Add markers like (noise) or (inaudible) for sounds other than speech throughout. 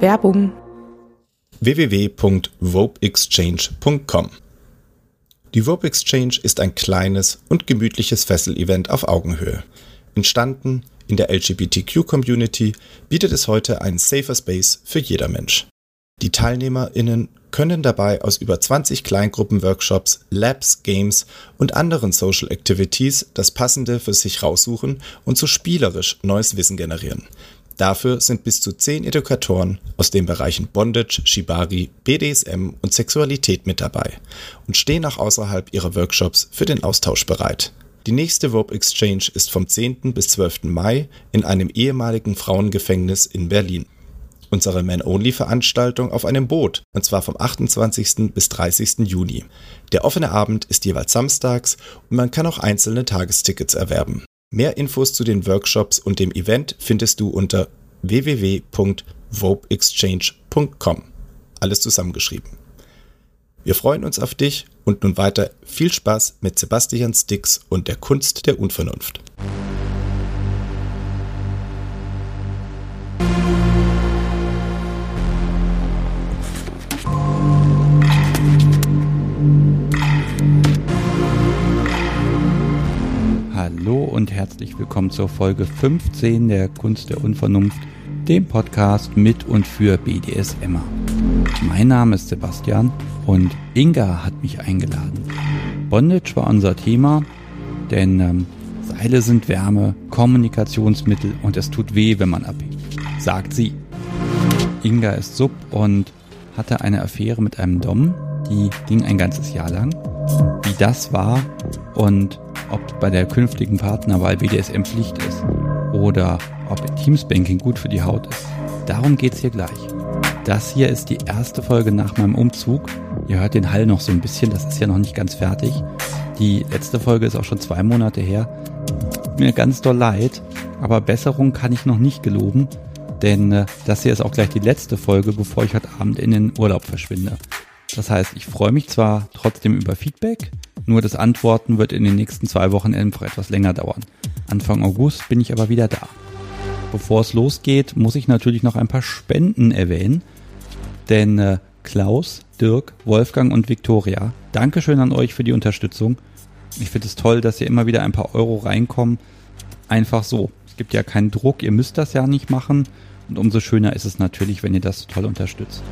Werbung www.vopeexchange.com Die Vope Exchange ist ein kleines und gemütliches Fessel-Event auf Augenhöhe. Entstanden in der LGBTQ-Community bietet es heute einen safer Space für jeder Mensch. Die TeilnehmerInnen können dabei aus über 20 Kleingruppenworkshops, Labs, Games und anderen Social Activities das Passende für sich raussuchen und so spielerisch neues Wissen generieren. Dafür sind bis zu 10 Edukatoren aus den Bereichen Bondage, Shibari, BDSM und Sexualität mit dabei und stehen auch außerhalb ihrer Workshops für den Austausch bereit. Die nächste Rope Exchange ist vom 10. bis 12. Mai in einem ehemaligen Frauengefängnis in Berlin unsere Man-Only-Veranstaltung auf einem Boot, und zwar vom 28. bis 30. Juni. Der offene Abend ist jeweils samstags und man kann auch einzelne Tagestickets erwerben. Mehr Infos zu den Workshops und dem Event findest du unter www.vopeexchange.com. Alles zusammengeschrieben. Wir freuen uns auf dich und nun weiter viel Spaß mit Sebastian Stix und der Kunst der Unvernunft. Hallo und herzlich willkommen zur Folge 15 der Kunst der Unvernunft, dem Podcast mit und für BDSMer. Mein Name ist Sebastian und Inga hat mich eingeladen. Bondage war unser Thema, denn ähm, Seile sind Wärme, Kommunikationsmittel und es tut weh, wenn man abhängt, sagt sie. Inga ist Sub und hatte eine Affäre mit einem Dom, die ging ein ganzes Jahr lang. Wie das war und ob bei der künftigen Partnerwahl BDSM Pflicht ist oder ob Teamsbanking gut für die Haut ist. Darum geht's hier gleich. Das hier ist die erste Folge nach meinem Umzug. Ihr hört den Hall noch so ein bisschen, das ist ja noch nicht ganz fertig. Die letzte Folge ist auch schon zwei Monate her. Mir ganz doll leid, aber Besserung kann ich noch nicht geloben, denn äh, das hier ist auch gleich die letzte Folge, bevor ich heute Abend in den Urlaub verschwinde. Das heißt, ich freue mich zwar trotzdem über Feedback, nur das Antworten wird in den nächsten zwei Wochen einfach etwas länger dauern. Anfang August bin ich aber wieder da. Bevor es losgeht, muss ich natürlich noch ein paar Spenden erwähnen. Denn äh, Klaus, Dirk, Wolfgang und Viktoria, Dankeschön an euch für die Unterstützung. Ich finde es toll, dass hier immer wieder ein paar Euro reinkommen. Einfach so. Es gibt ja keinen Druck, ihr müsst das ja nicht machen. Und umso schöner ist es natürlich, wenn ihr das so toll unterstützt.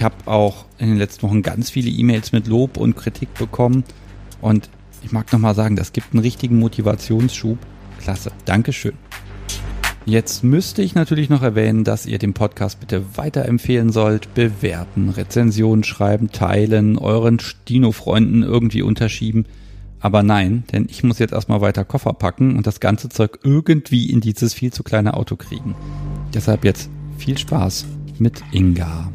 Ich habe auch in den letzten Wochen ganz viele E-Mails mit Lob und Kritik bekommen. Und ich mag nochmal sagen, das gibt einen richtigen Motivationsschub. Klasse. Dankeschön. Jetzt müsste ich natürlich noch erwähnen, dass ihr den Podcast bitte weiterempfehlen sollt, bewerten, Rezensionen schreiben, teilen, euren Stino-Freunden irgendwie unterschieben. Aber nein, denn ich muss jetzt erstmal weiter Koffer packen und das ganze Zeug irgendwie in dieses viel zu kleine Auto kriegen. Deshalb jetzt viel Spaß mit Inga.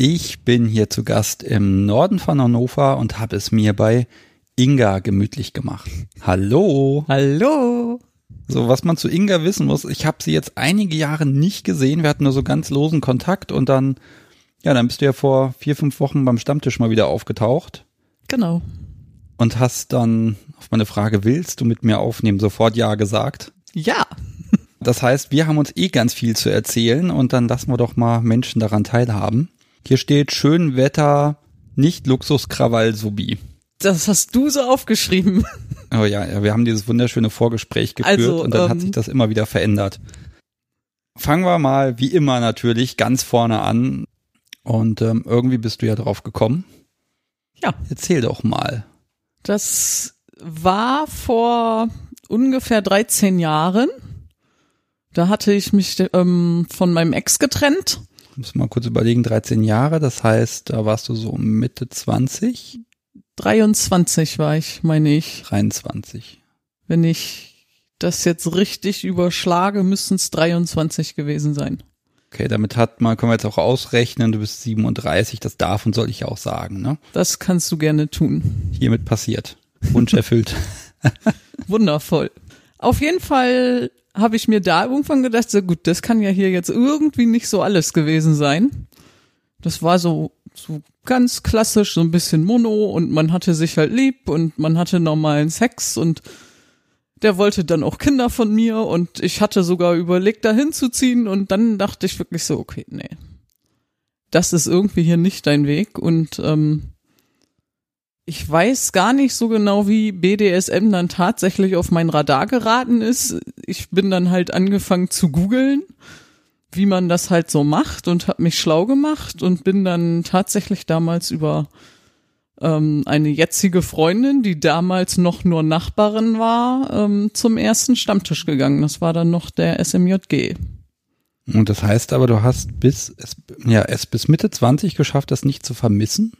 Ich bin hier zu Gast im Norden von Hannover und habe es mir bei Inga gemütlich gemacht. Hallo. Hallo. So, was man zu Inga wissen muss, ich habe sie jetzt einige Jahre nicht gesehen. Wir hatten nur so ganz losen Kontakt und dann, ja, dann bist du ja vor vier, fünf Wochen beim Stammtisch mal wieder aufgetaucht. Genau. Und hast dann auf meine Frage, willst du mit mir aufnehmen, sofort Ja gesagt. Ja. Das heißt, wir haben uns eh ganz viel zu erzählen und dann lassen wir doch mal Menschen daran teilhaben. Hier steht schön Wetter, nicht Luxuskrawall Subi. Das hast du so aufgeschrieben. Oh ja, wir haben dieses wunderschöne Vorgespräch geführt Also, und dann ähm, hat sich das immer wieder verändert. Fangen wir mal, wie immer natürlich, ganz vorne an. Und ähm, irgendwie bist du ja drauf gekommen. Ja. Erzähl doch mal. Das war vor ungefähr 13 Jahren. Da hatte ich mich ähm, von meinem Ex getrennt. Muss mal kurz überlegen, 13 Jahre, das heißt, da warst du so Mitte 20, 23 war ich, meine ich. 23. Wenn ich das jetzt richtig überschlage, müssten es 23 gewesen sein. Okay, damit hat man, können wir jetzt auch ausrechnen, du bist 37, das darf und soll ich auch sagen, ne? Das kannst du gerne tun. Hiermit passiert. Wunsch erfüllt. (laughs) Wundervoll. Auf jeden Fall habe ich mir da irgendwann gedacht, so gut, das kann ja hier jetzt irgendwie nicht so alles gewesen sein. Das war so, so ganz klassisch, so ein bisschen Mono und man hatte sich halt lieb und man hatte normalen Sex und der wollte dann auch Kinder von mir und ich hatte sogar überlegt, da hinzuziehen und dann dachte ich wirklich so, okay, nee. Das ist irgendwie hier nicht dein Weg und ähm, ich weiß gar nicht so genau, wie BDSM dann tatsächlich auf mein Radar geraten ist. Ich bin dann halt angefangen zu googeln, wie man das halt so macht und habe mich schlau gemacht und bin dann tatsächlich damals über ähm, eine jetzige Freundin, die damals noch nur Nachbarin war, ähm, zum ersten Stammtisch gegangen. Das war dann noch der SMJG. Und das heißt aber, du hast bis ja, es bis Mitte 20 geschafft, das nicht zu vermissen?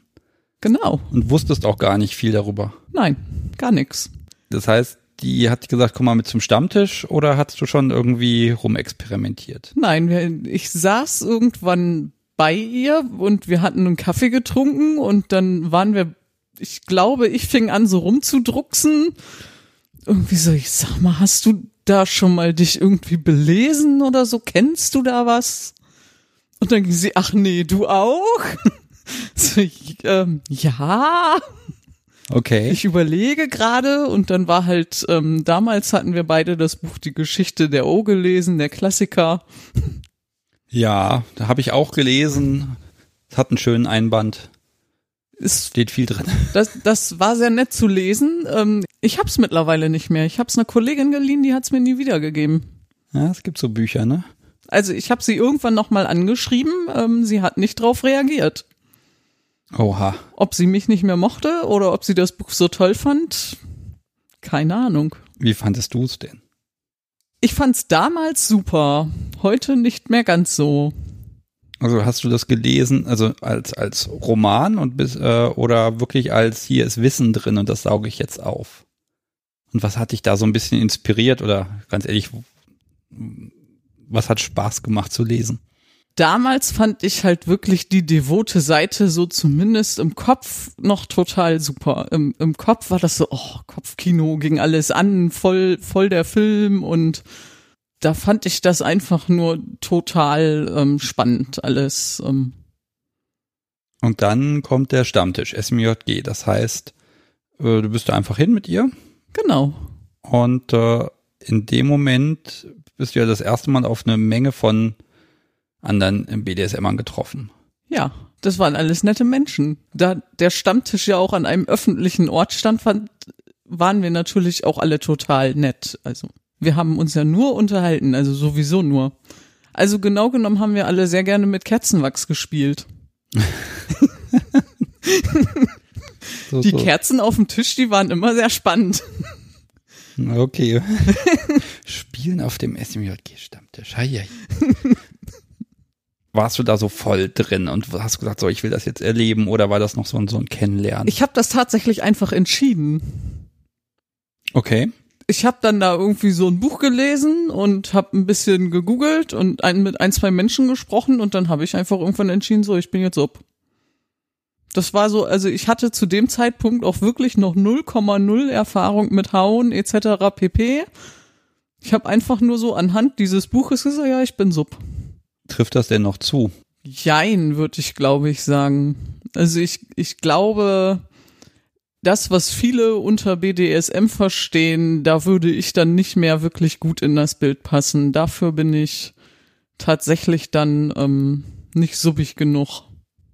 Genau. Und wusstest auch gar nicht viel darüber. Nein, gar nichts. Das heißt, die hat gesagt, komm mal mit zum Stammtisch oder hast du schon irgendwie rumexperimentiert? Nein, ich saß irgendwann bei ihr und wir hatten einen Kaffee getrunken und dann waren wir, ich glaube, ich fing an so rumzudrucksen. Irgendwie so, ich sag mal, hast du da schon mal dich irgendwie belesen oder so? Kennst du da was? Und dann ging sie, ach nee, du auch? (laughs) So, ich, ähm, ja. Okay. Ich überlege gerade und dann war halt, ähm, damals hatten wir beide das Buch Die Geschichte der O gelesen, der Klassiker. Ja, da habe ich auch gelesen. Es hat einen schönen Einband. Es steht viel drin. Das, das war sehr nett zu lesen. Ähm, ich hab's mittlerweile nicht mehr. Ich hab's einer Kollegin geliehen, die hat's mir nie wiedergegeben. Ja, es gibt so Bücher, ne? Also ich habe sie irgendwann nochmal angeschrieben. Ähm, sie hat nicht drauf reagiert. Oha. Ob sie mich nicht mehr mochte oder ob sie das Buch so toll fand, keine Ahnung. Wie fandest du es denn? Ich fand's damals super, heute nicht mehr ganz so. Also hast du das gelesen, also als als Roman und bis äh, oder wirklich als hier ist Wissen drin und das sauge ich jetzt auf? Und was hat dich da so ein bisschen inspiriert oder ganz ehrlich, was hat Spaß gemacht zu lesen? Damals fand ich halt wirklich die devote Seite so zumindest im Kopf noch total super. Im, im Kopf war das so, oh, Kopfkino ging alles an, voll, voll der Film und da fand ich das einfach nur total ähm, spannend alles. Ähm. Und dann kommt der Stammtisch, SMJG. Das heißt, äh, du bist da einfach hin mit ihr. Genau. Und äh, in dem Moment bist du ja das erste Mal auf eine Menge von anderen BDSMern getroffen. Ja, das waren alles nette Menschen. Da der Stammtisch ja auch an einem öffentlichen Ort stand, fand, waren wir natürlich auch alle total nett. Also wir haben uns ja nur unterhalten, also sowieso nur. Also genau genommen haben wir alle sehr gerne mit Kerzenwachs gespielt. (laughs) so, die so. Kerzen auf dem Tisch, die waren immer sehr spannend. Okay. (laughs) Spielen auf dem SMJG-Stammtisch. Warst du da so voll drin und hast gesagt, so, ich will das jetzt erleben oder war das noch so ein, so ein Kennenlernen? Ich habe das tatsächlich einfach entschieden. Okay. Ich habe dann da irgendwie so ein Buch gelesen und habe ein bisschen gegoogelt und ein, mit ein, zwei Menschen gesprochen und dann habe ich einfach irgendwann entschieden, so, ich bin jetzt ob. Das war so, also ich hatte zu dem Zeitpunkt auch wirklich noch 0,0 Erfahrung mit Hauen etc. pp. Ich habe einfach nur so anhand dieses Buches gesagt, ja, ich bin Sub. Trifft das denn noch zu? Jein, würde ich glaube ich sagen. Also ich, ich glaube, das, was viele unter BDSM verstehen, da würde ich dann nicht mehr wirklich gut in das Bild passen. Dafür bin ich tatsächlich dann ähm, nicht subbig genug.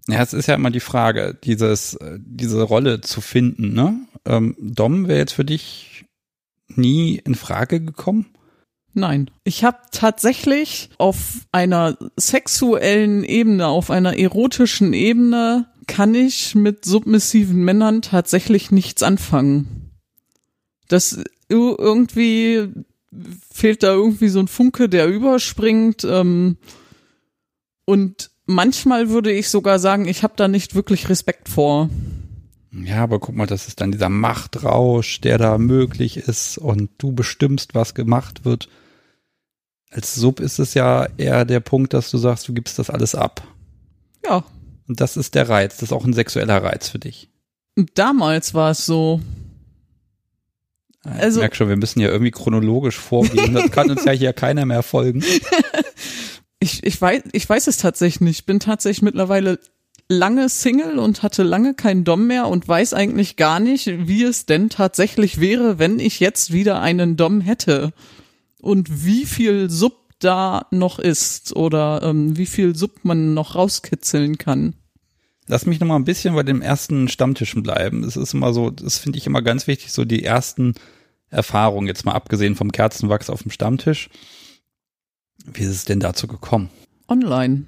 Ja, es ist ja immer die Frage, dieses, äh, diese Rolle zu finden, ne? Ähm, Dom wäre jetzt für dich nie in Frage gekommen? Nein. Ich habe tatsächlich auf einer sexuellen Ebene, auf einer erotischen Ebene, kann ich mit submissiven Männern tatsächlich nichts anfangen. Das irgendwie fehlt da irgendwie so ein Funke, der überspringt. Ähm, und manchmal würde ich sogar sagen, ich habe da nicht wirklich Respekt vor. Ja, aber guck mal, das ist dann dieser Machtrausch, der da möglich ist und du bestimmst, was gemacht wird als Sub ist es ja eher der Punkt, dass du sagst, du gibst das alles ab. Ja. Und das ist der Reiz, das ist auch ein sexueller Reiz für dich. Damals war es so. Also, ich merke schon, wir müssen ja irgendwie chronologisch vorgehen. Das kann uns ja hier keiner mehr folgen. (laughs) ich, ich, weiß, ich weiß es tatsächlich nicht. Ich bin tatsächlich mittlerweile lange Single und hatte lange keinen Dom mehr und weiß eigentlich gar nicht, wie es denn tatsächlich wäre, wenn ich jetzt wieder einen Dom hätte. Und wie viel Sub da noch ist oder ähm, wie viel Sub man noch rauskitzeln kann. Lass mich noch mal ein bisschen bei den ersten Stammtischen bleiben. Es ist immer so, das finde ich immer ganz wichtig, so die ersten Erfahrungen, jetzt mal abgesehen vom Kerzenwachs auf dem Stammtisch. Wie ist es denn dazu gekommen? Online.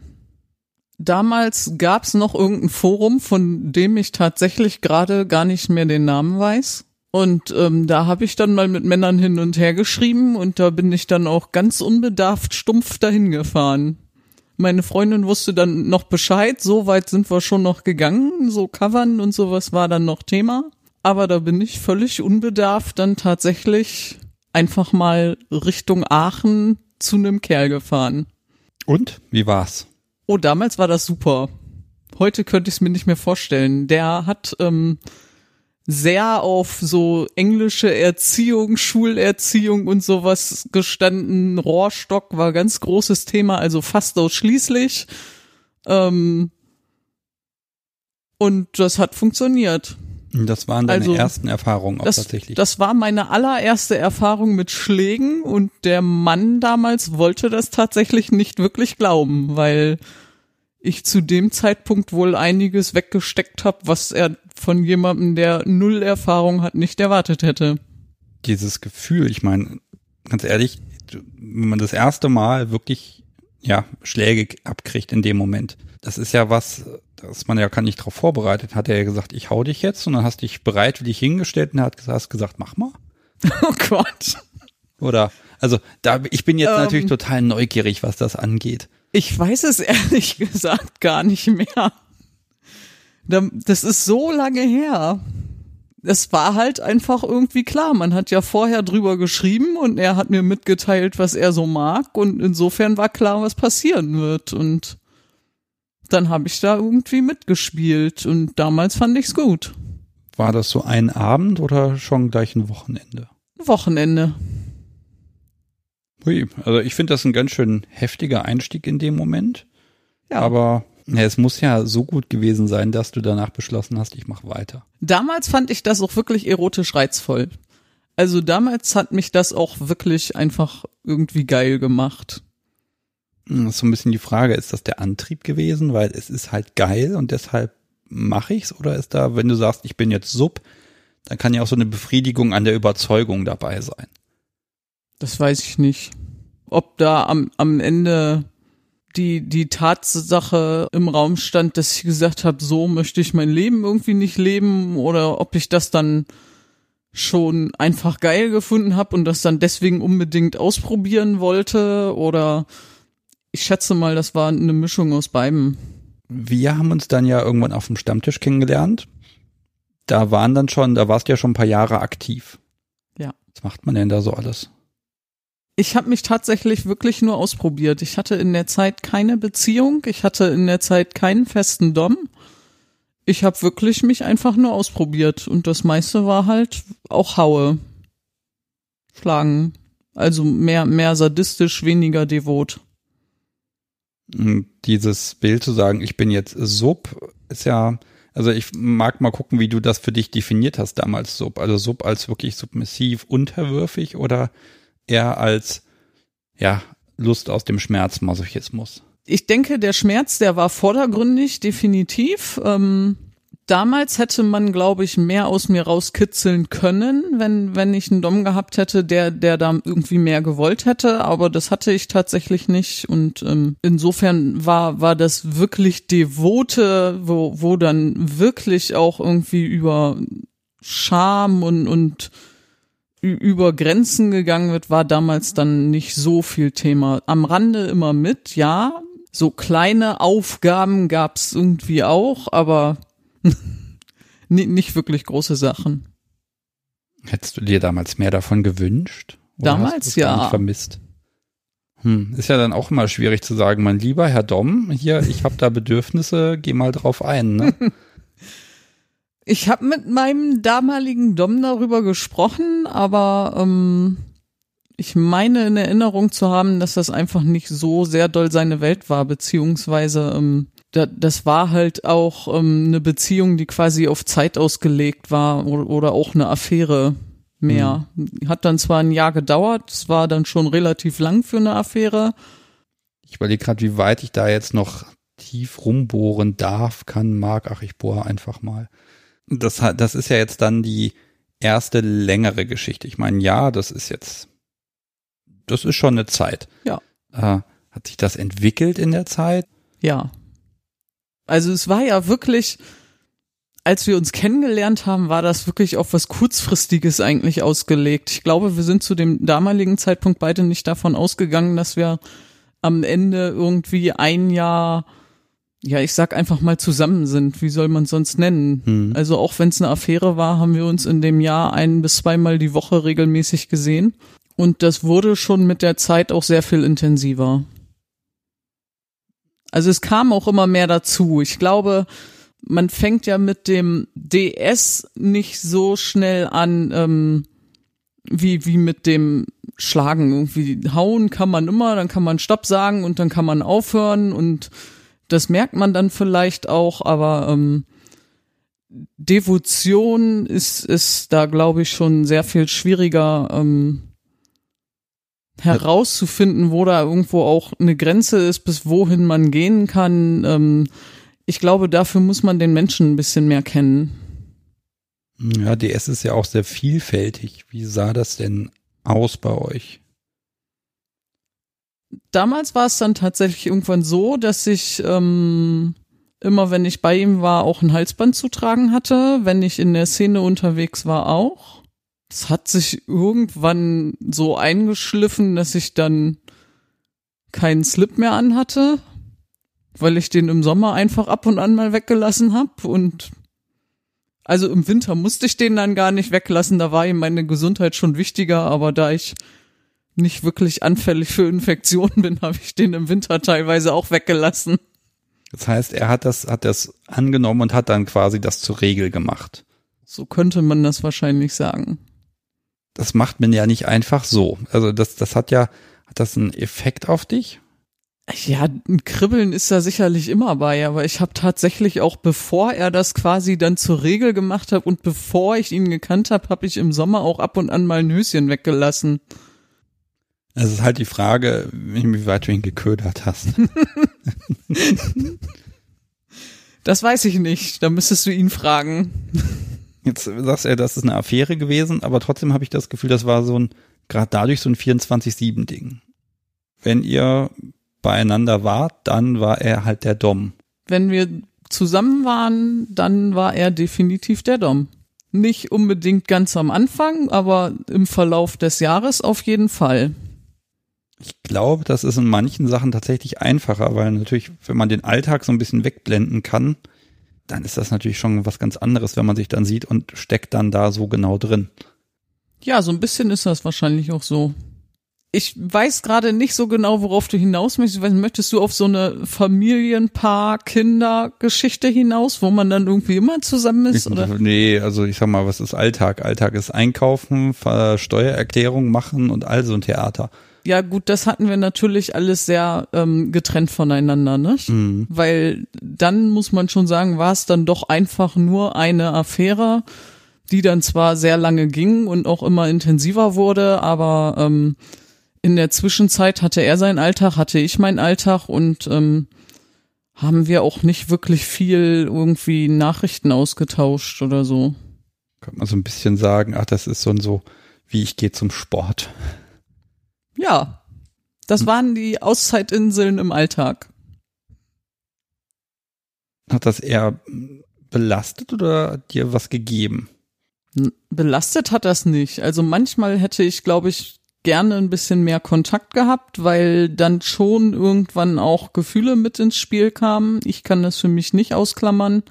Damals gab's noch irgendein Forum, von dem ich tatsächlich gerade gar nicht mehr den Namen weiß. Und ähm, da habe ich dann mal mit Männern hin und her geschrieben und da bin ich dann auch ganz unbedarft stumpf dahin gefahren. Meine Freundin wusste dann noch Bescheid, so weit sind wir schon noch gegangen, so covern und sowas war dann noch Thema. Aber da bin ich völlig unbedarft dann tatsächlich einfach mal Richtung Aachen zu einem Kerl gefahren. Und? Wie war's? Oh, damals war das super. Heute könnte ich es mir nicht mehr vorstellen. Der hat ähm, sehr auf so englische Erziehung, Schulerziehung und sowas gestanden. Rohrstock war ganz großes Thema, also fast ausschließlich. Ähm, und das hat funktioniert. Das waren deine Also, ersten Erfahrungen auch Das, tatsächlich. das war meine allererste Erfahrung mit Schlägen und der Mann damals wollte das tatsächlich nicht wirklich glauben, weil ich zu dem Zeitpunkt wohl einiges weggesteckt habe, was er von jemandem, der null Erfahrung hat, nicht erwartet hätte. Dieses Gefühl, ich meine, ganz ehrlich, wenn man das erste Mal wirklich, ja, Schläge abkriegt in dem Moment, das ist ja was, das man ja gar nicht darauf vorbereitet. Hat er ja gesagt, ich hau dich jetzt und dann hast dich bereitwillig hingestellt und er hat gesagt, hast gesagt, mach mal. (laughs) Oh Gott. Oder, also, da, ich bin jetzt Ähm. natürlich total neugierig, was das angeht. Ich weiß es (laughs) ehrlich gesagt gar nicht mehr. Da- Das ist so lange her. Es war halt einfach irgendwie klar. Man hat ja vorher drüber geschrieben und er hat mir mitgeteilt, was er so mag und insofern war klar, was passieren wird und dann habe ich da irgendwie mitgespielt und damals fand ich's gut. War das so ein Abend oder schon gleich ein Wochenende? Wochenende. Hui, also ich finde das ein ganz schön heftiger Einstieg in dem Moment. Ja. Aber ja, es muss ja so gut gewesen sein, dass du danach beschlossen hast, ich mache weiter. Damals fand ich das auch wirklich erotisch reizvoll. Also damals hat mich das auch wirklich einfach irgendwie geil gemacht. Hm, Das ist so ein bisschen die Frage, ist das der Antrieb gewesen, weil es ist halt geil und deshalb mache ich's oder ist da, wenn du sagst, ich bin jetzt Sub, dann kann ja auch so eine Befriedigung an der Überzeugung dabei sein. Das weiß ich nicht. Ob da am, am Ende die, die Tatsache im Raum stand, dass ich gesagt habe, so möchte ich mein Leben irgendwie nicht leben oder ob ich das dann schon einfach geil gefunden habe und das dann deswegen unbedingt ausprobieren wollte oder ich schätze mal, das war eine Mischung aus beidem. Wir haben uns dann ja irgendwann auf dem Stammtisch kennengelernt. Da waren dann schon, da warst du ja schon ein paar Jahre aktiv. Ja. Was macht man denn da so alles? Ich habe mich tatsächlich wirklich nur ausprobiert. Ich hatte in der Zeit keine Beziehung, ich hatte in der Zeit keinen festen Dom. Ich habe wirklich mich einfach nur ausprobiert und das meiste war halt auch Haue. Schlagen. Also mehr mehr sadistisch, weniger devot. Und Dieses Bild zu sagen, ich bin jetzt Sub, ist ja, also ich mag mal gucken, wie du das für dich definiert hast damals Sub. Also Sub als wirklich submissiv, unterwürfig oder eher als, ja, Lust aus dem Schmerz, Masochismus. Ich denke, der Schmerz, der war vordergründig, definitiv. Ähm, damals hätte man, glaube ich, mehr aus mir rauskitzeln können, wenn, wenn ich einen Dom gehabt hätte, der, der da irgendwie mehr gewollt hätte. Aber das hatte ich tatsächlich nicht. Und ähm, insofern war, war das wirklich devote, wo, wo dann wirklich auch irgendwie über Scham und, und über Grenzen gegangen wird, war damals dann nicht so viel Thema. Am Rande immer mit, ja. So kleine Aufgaben gab's irgendwie auch, aber (laughs) ni- nicht wirklich große Sachen. Hättest du dir damals mehr davon gewünscht? Damals es ja. Vermisst? Hm, ist ja dann auch immer schwierig zu sagen, mein lieber Herr Dom, hier, ich habe da Bedürfnisse, geh mal drauf ein, ne? (laughs) Ich habe mit meinem damaligen Dom darüber gesprochen, aber ähm, ich meine in Erinnerung zu haben, dass das einfach nicht so sehr doll seine Welt war, beziehungsweise ähm, da, das war halt auch ähm, eine Beziehung, die quasi auf Zeit ausgelegt war oder, oder auch eine Affäre mehr. Mhm. Hat dann zwar ein Jahr gedauert, es war dann schon relativ lang für eine Affäre. Ich überlege gerade, wie weit ich da jetzt noch tief rumbohren darf, kann, mag. Ach, ich bohre einfach mal. Das, das ist ja jetzt dann die erste längere Geschichte. Ich meine, ja, das ist jetzt, das ist schon eine Zeit. Ja. Äh, hat sich das entwickelt in der Zeit? Ja. Also es war ja wirklich, als wir uns kennengelernt haben, war das wirklich auf was Kurzfristiges eigentlich ausgelegt. Ich glaube, wir sind zu dem damaligen Zeitpunkt beide nicht davon ausgegangen, dass wir am Ende irgendwie ein Jahr, ja, ich sag einfach mal zusammen sind. Wie soll man es sonst nennen? Hm. Also auch wenn es eine Affäre war, haben wir uns in dem Jahr ein bis zweimal die Woche regelmäßig gesehen. Und das wurde schon mit der Zeit auch sehr viel intensiver. Also es kam auch immer mehr dazu. Ich glaube, man fängt ja mit dem DS nicht so schnell an, ähm, wie, wie mit dem Schlagen. Irgendwie hauen kann man immer, dann kann man Stopp sagen und dann kann man aufhören und das merkt man dann vielleicht auch, aber ähm, Devotion ist, ist da, glaube ich, schon sehr viel schwieriger ähm, herauszufinden, wo da irgendwo auch eine Grenze ist, bis wohin man gehen kann. Ähm, ich glaube, dafür muss man den Menschen ein bisschen mehr kennen. Ja, DS ist ja auch sehr vielfältig. Wie sah das denn aus bei euch? Damals war es dann tatsächlich irgendwann so, dass ich ähm, immer, wenn ich bei ihm war, auch ein Halsband zu tragen hatte. Wenn ich in der Szene unterwegs war, auch. Es hat sich irgendwann so eingeschliffen, dass ich dann keinen Slip mehr anhatte, weil ich den im Sommer einfach ab und an mal weggelassen hab und also im Winter musste ich den dann gar nicht weglassen, da war ihm meine Gesundheit schon wichtiger, aber da ich nicht wirklich anfällig für Infektionen bin, (laughs) habe ich den im Winter teilweise auch weggelassen. Das heißt, er hat das, hat das angenommen und hat dann quasi das zur Regel gemacht. So könnte man das wahrscheinlich sagen das macht man ja nicht einfach so. Also das, das hat ja, hat das einen Effekt auf dich? Ja, ein Kribbeln ist da sicherlich immer bei, aber ich habe tatsächlich auch, bevor er das quasi dann zur Regel gemacht hat und bevor ich ihn gekannt habe, habe ich im Sommer auch ab und an mal ein Höschen weggelassen. Es ist halt die Frage, wie weit du ihn geködert hast. (laughs) das weiß ich nicht, da müsstest du ihn fragen. Jetzt sagst du, das ist eine Affäre gewesen, aber trotzdem habe ich das Gefühl, das war so ein, gerade dadurch so ein 24-7-Ding. Wenn ihr beieinander wart, dann war er halt der Dom. Wenn wir zusammen waren, dann war er definitiv der Dom. Nicht unbedingt ganz am Anfang, aber im Verlauf des Jahres auf jeden Fall. Ich glaube, das ist in manchen Sachen tatsächlich einfacher, weil natürlich, wenn man den Alltag so ein bisschen wegblenden kann, dann ist das natürlich schon was ganz anderes, wenn man sich dann sieht und steckt dann da so genau drin. Ja, so ein bisschen ist das wahrscheinlich auch so. Ich weiß gerade nicht so genau, worauf du hinaus möchtest. Möchtest du auf so eine Familienpaar-Kinder-Geschichte hinaus, wo man dann irgendwie immer zusammen ist? Oder? Nee, also ich sag mal, was ist Alltag? Alltag ist Einkaufen, Steuererklärung machen und all so ein Theater ja gut, das hatten wir natürlich alles sehr ähm, getrennt voneinander, ne? Mhm. Weil dann muss man schon sagen, war es dann doch einfach nur eine Affäre, die dann zwar sehr lange ging und auch immer intensiver wurde, aber ähm, in der Zwischenzeit hatte er seinen Alltag, hatte ich meinen Alltag und ähm, haben wir auch nicht wirklich viel irgendwie Nachrichten ausgetauscht oder so. Könnte man so ein bisschen sagen, ach, das ist so ein so, wie ich gehe zum Sport. Ja, das hm. waren die Auszeitinseln im Alltag. Hat das eher belastet oder dir was gegeben? Belastet hat das nicht. Also manchmal hätte ich, glaube ich, gerne ein bisschen mehr Kontakt gehabt, weil dann schon irgendwann auch Gefühle mit ins Spiel kamen. Ich kann das für mich nicht ausklammern.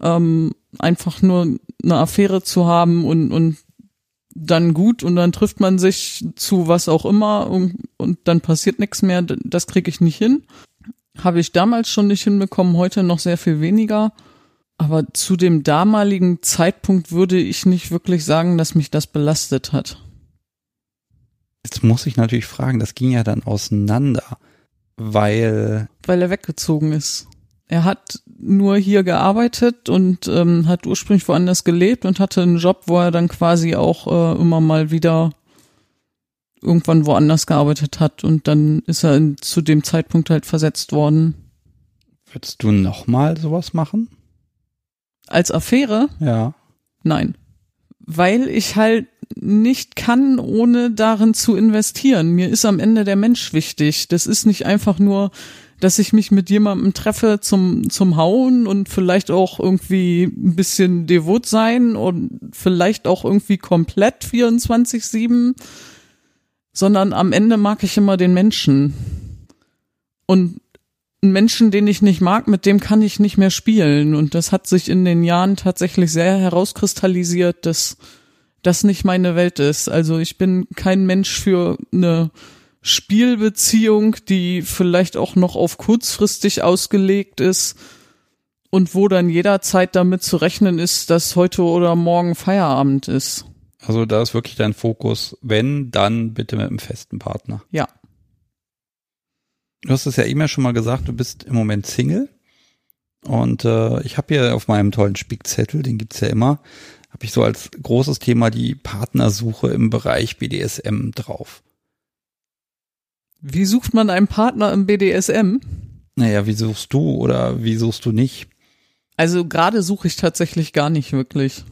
Ähm, einfach nur eine Affäre zu haben und, und dann gut und dann trifft man sich zu was auch immer und, und dann passiert nichts mehr. Das kriege ich nicht hin. Habe ich damals schon nicht hinbekommen, heute noch sehr viel weniger. Aber zu dem damaligen Zeitpunkt würde ich nicht wirklich sagen, dass mich das belastet hat. Jetzt muss ich natürlich fragen, das ging ja dann auseinander, weil. Weil er weggezogen ist. Er hat nur hier gearbeitet und ähm, hat ursprünglich woanders gelebt und hatte einen Job, wo er dann quasi auch äh, immer mal wieder irgendwann woanders gearbeitet hat und dann ist er in, zu dem Zeitpunkt halt versetzt worden. Würdest du nochmal sowas machen? Als Affäre? Ja. Nein. Weil ich halt nicht kann, ohne darin zu investieren. Mir ist am Ende der Mensch wichtig. Das ist nicht einfach nur, dass ich mich mit jemandem treffe zum, zum Hauen und vielleicht auch irgendwie ein bisschen devot sein und vielleicht auch irgendwie komplett 24-7, sondern am Ende mag ich immer den Menschen. Und einen Menschen, den ich nicht mag, mit dem kann ich nicht mehr spielen. Und das hat sich in den Jahren tatsächlich sehr herauskristallisiert, dass das nicht meine Welt ist. Also ich bin kein Mensch für eine Spielbeziehung, die vielleicht auch noch auf kurzfristig ausgelegt ist und wo dann jederzeit damit zu rechnen ist, dass heute oder morgen Feierabend ist. Also da ist wirklich dein Fokus, wenn, dann bitte mit einem festen Partner. Ja. Du hast es ja eben ja schon mal gesagt, du bist im Moment Single. Und äh, ich habe hier auf meinem tollen Spickzettel, den gibt's ja immer, habe ich so als großes Thema die Partnersuche im Bereich BDSM drauf. Wie sucht man einen Partner im BDSM? Naja, wie suchst du oder wie suchst du nicht? Also gerade suche ich tatsächlich gar nicht wirklich.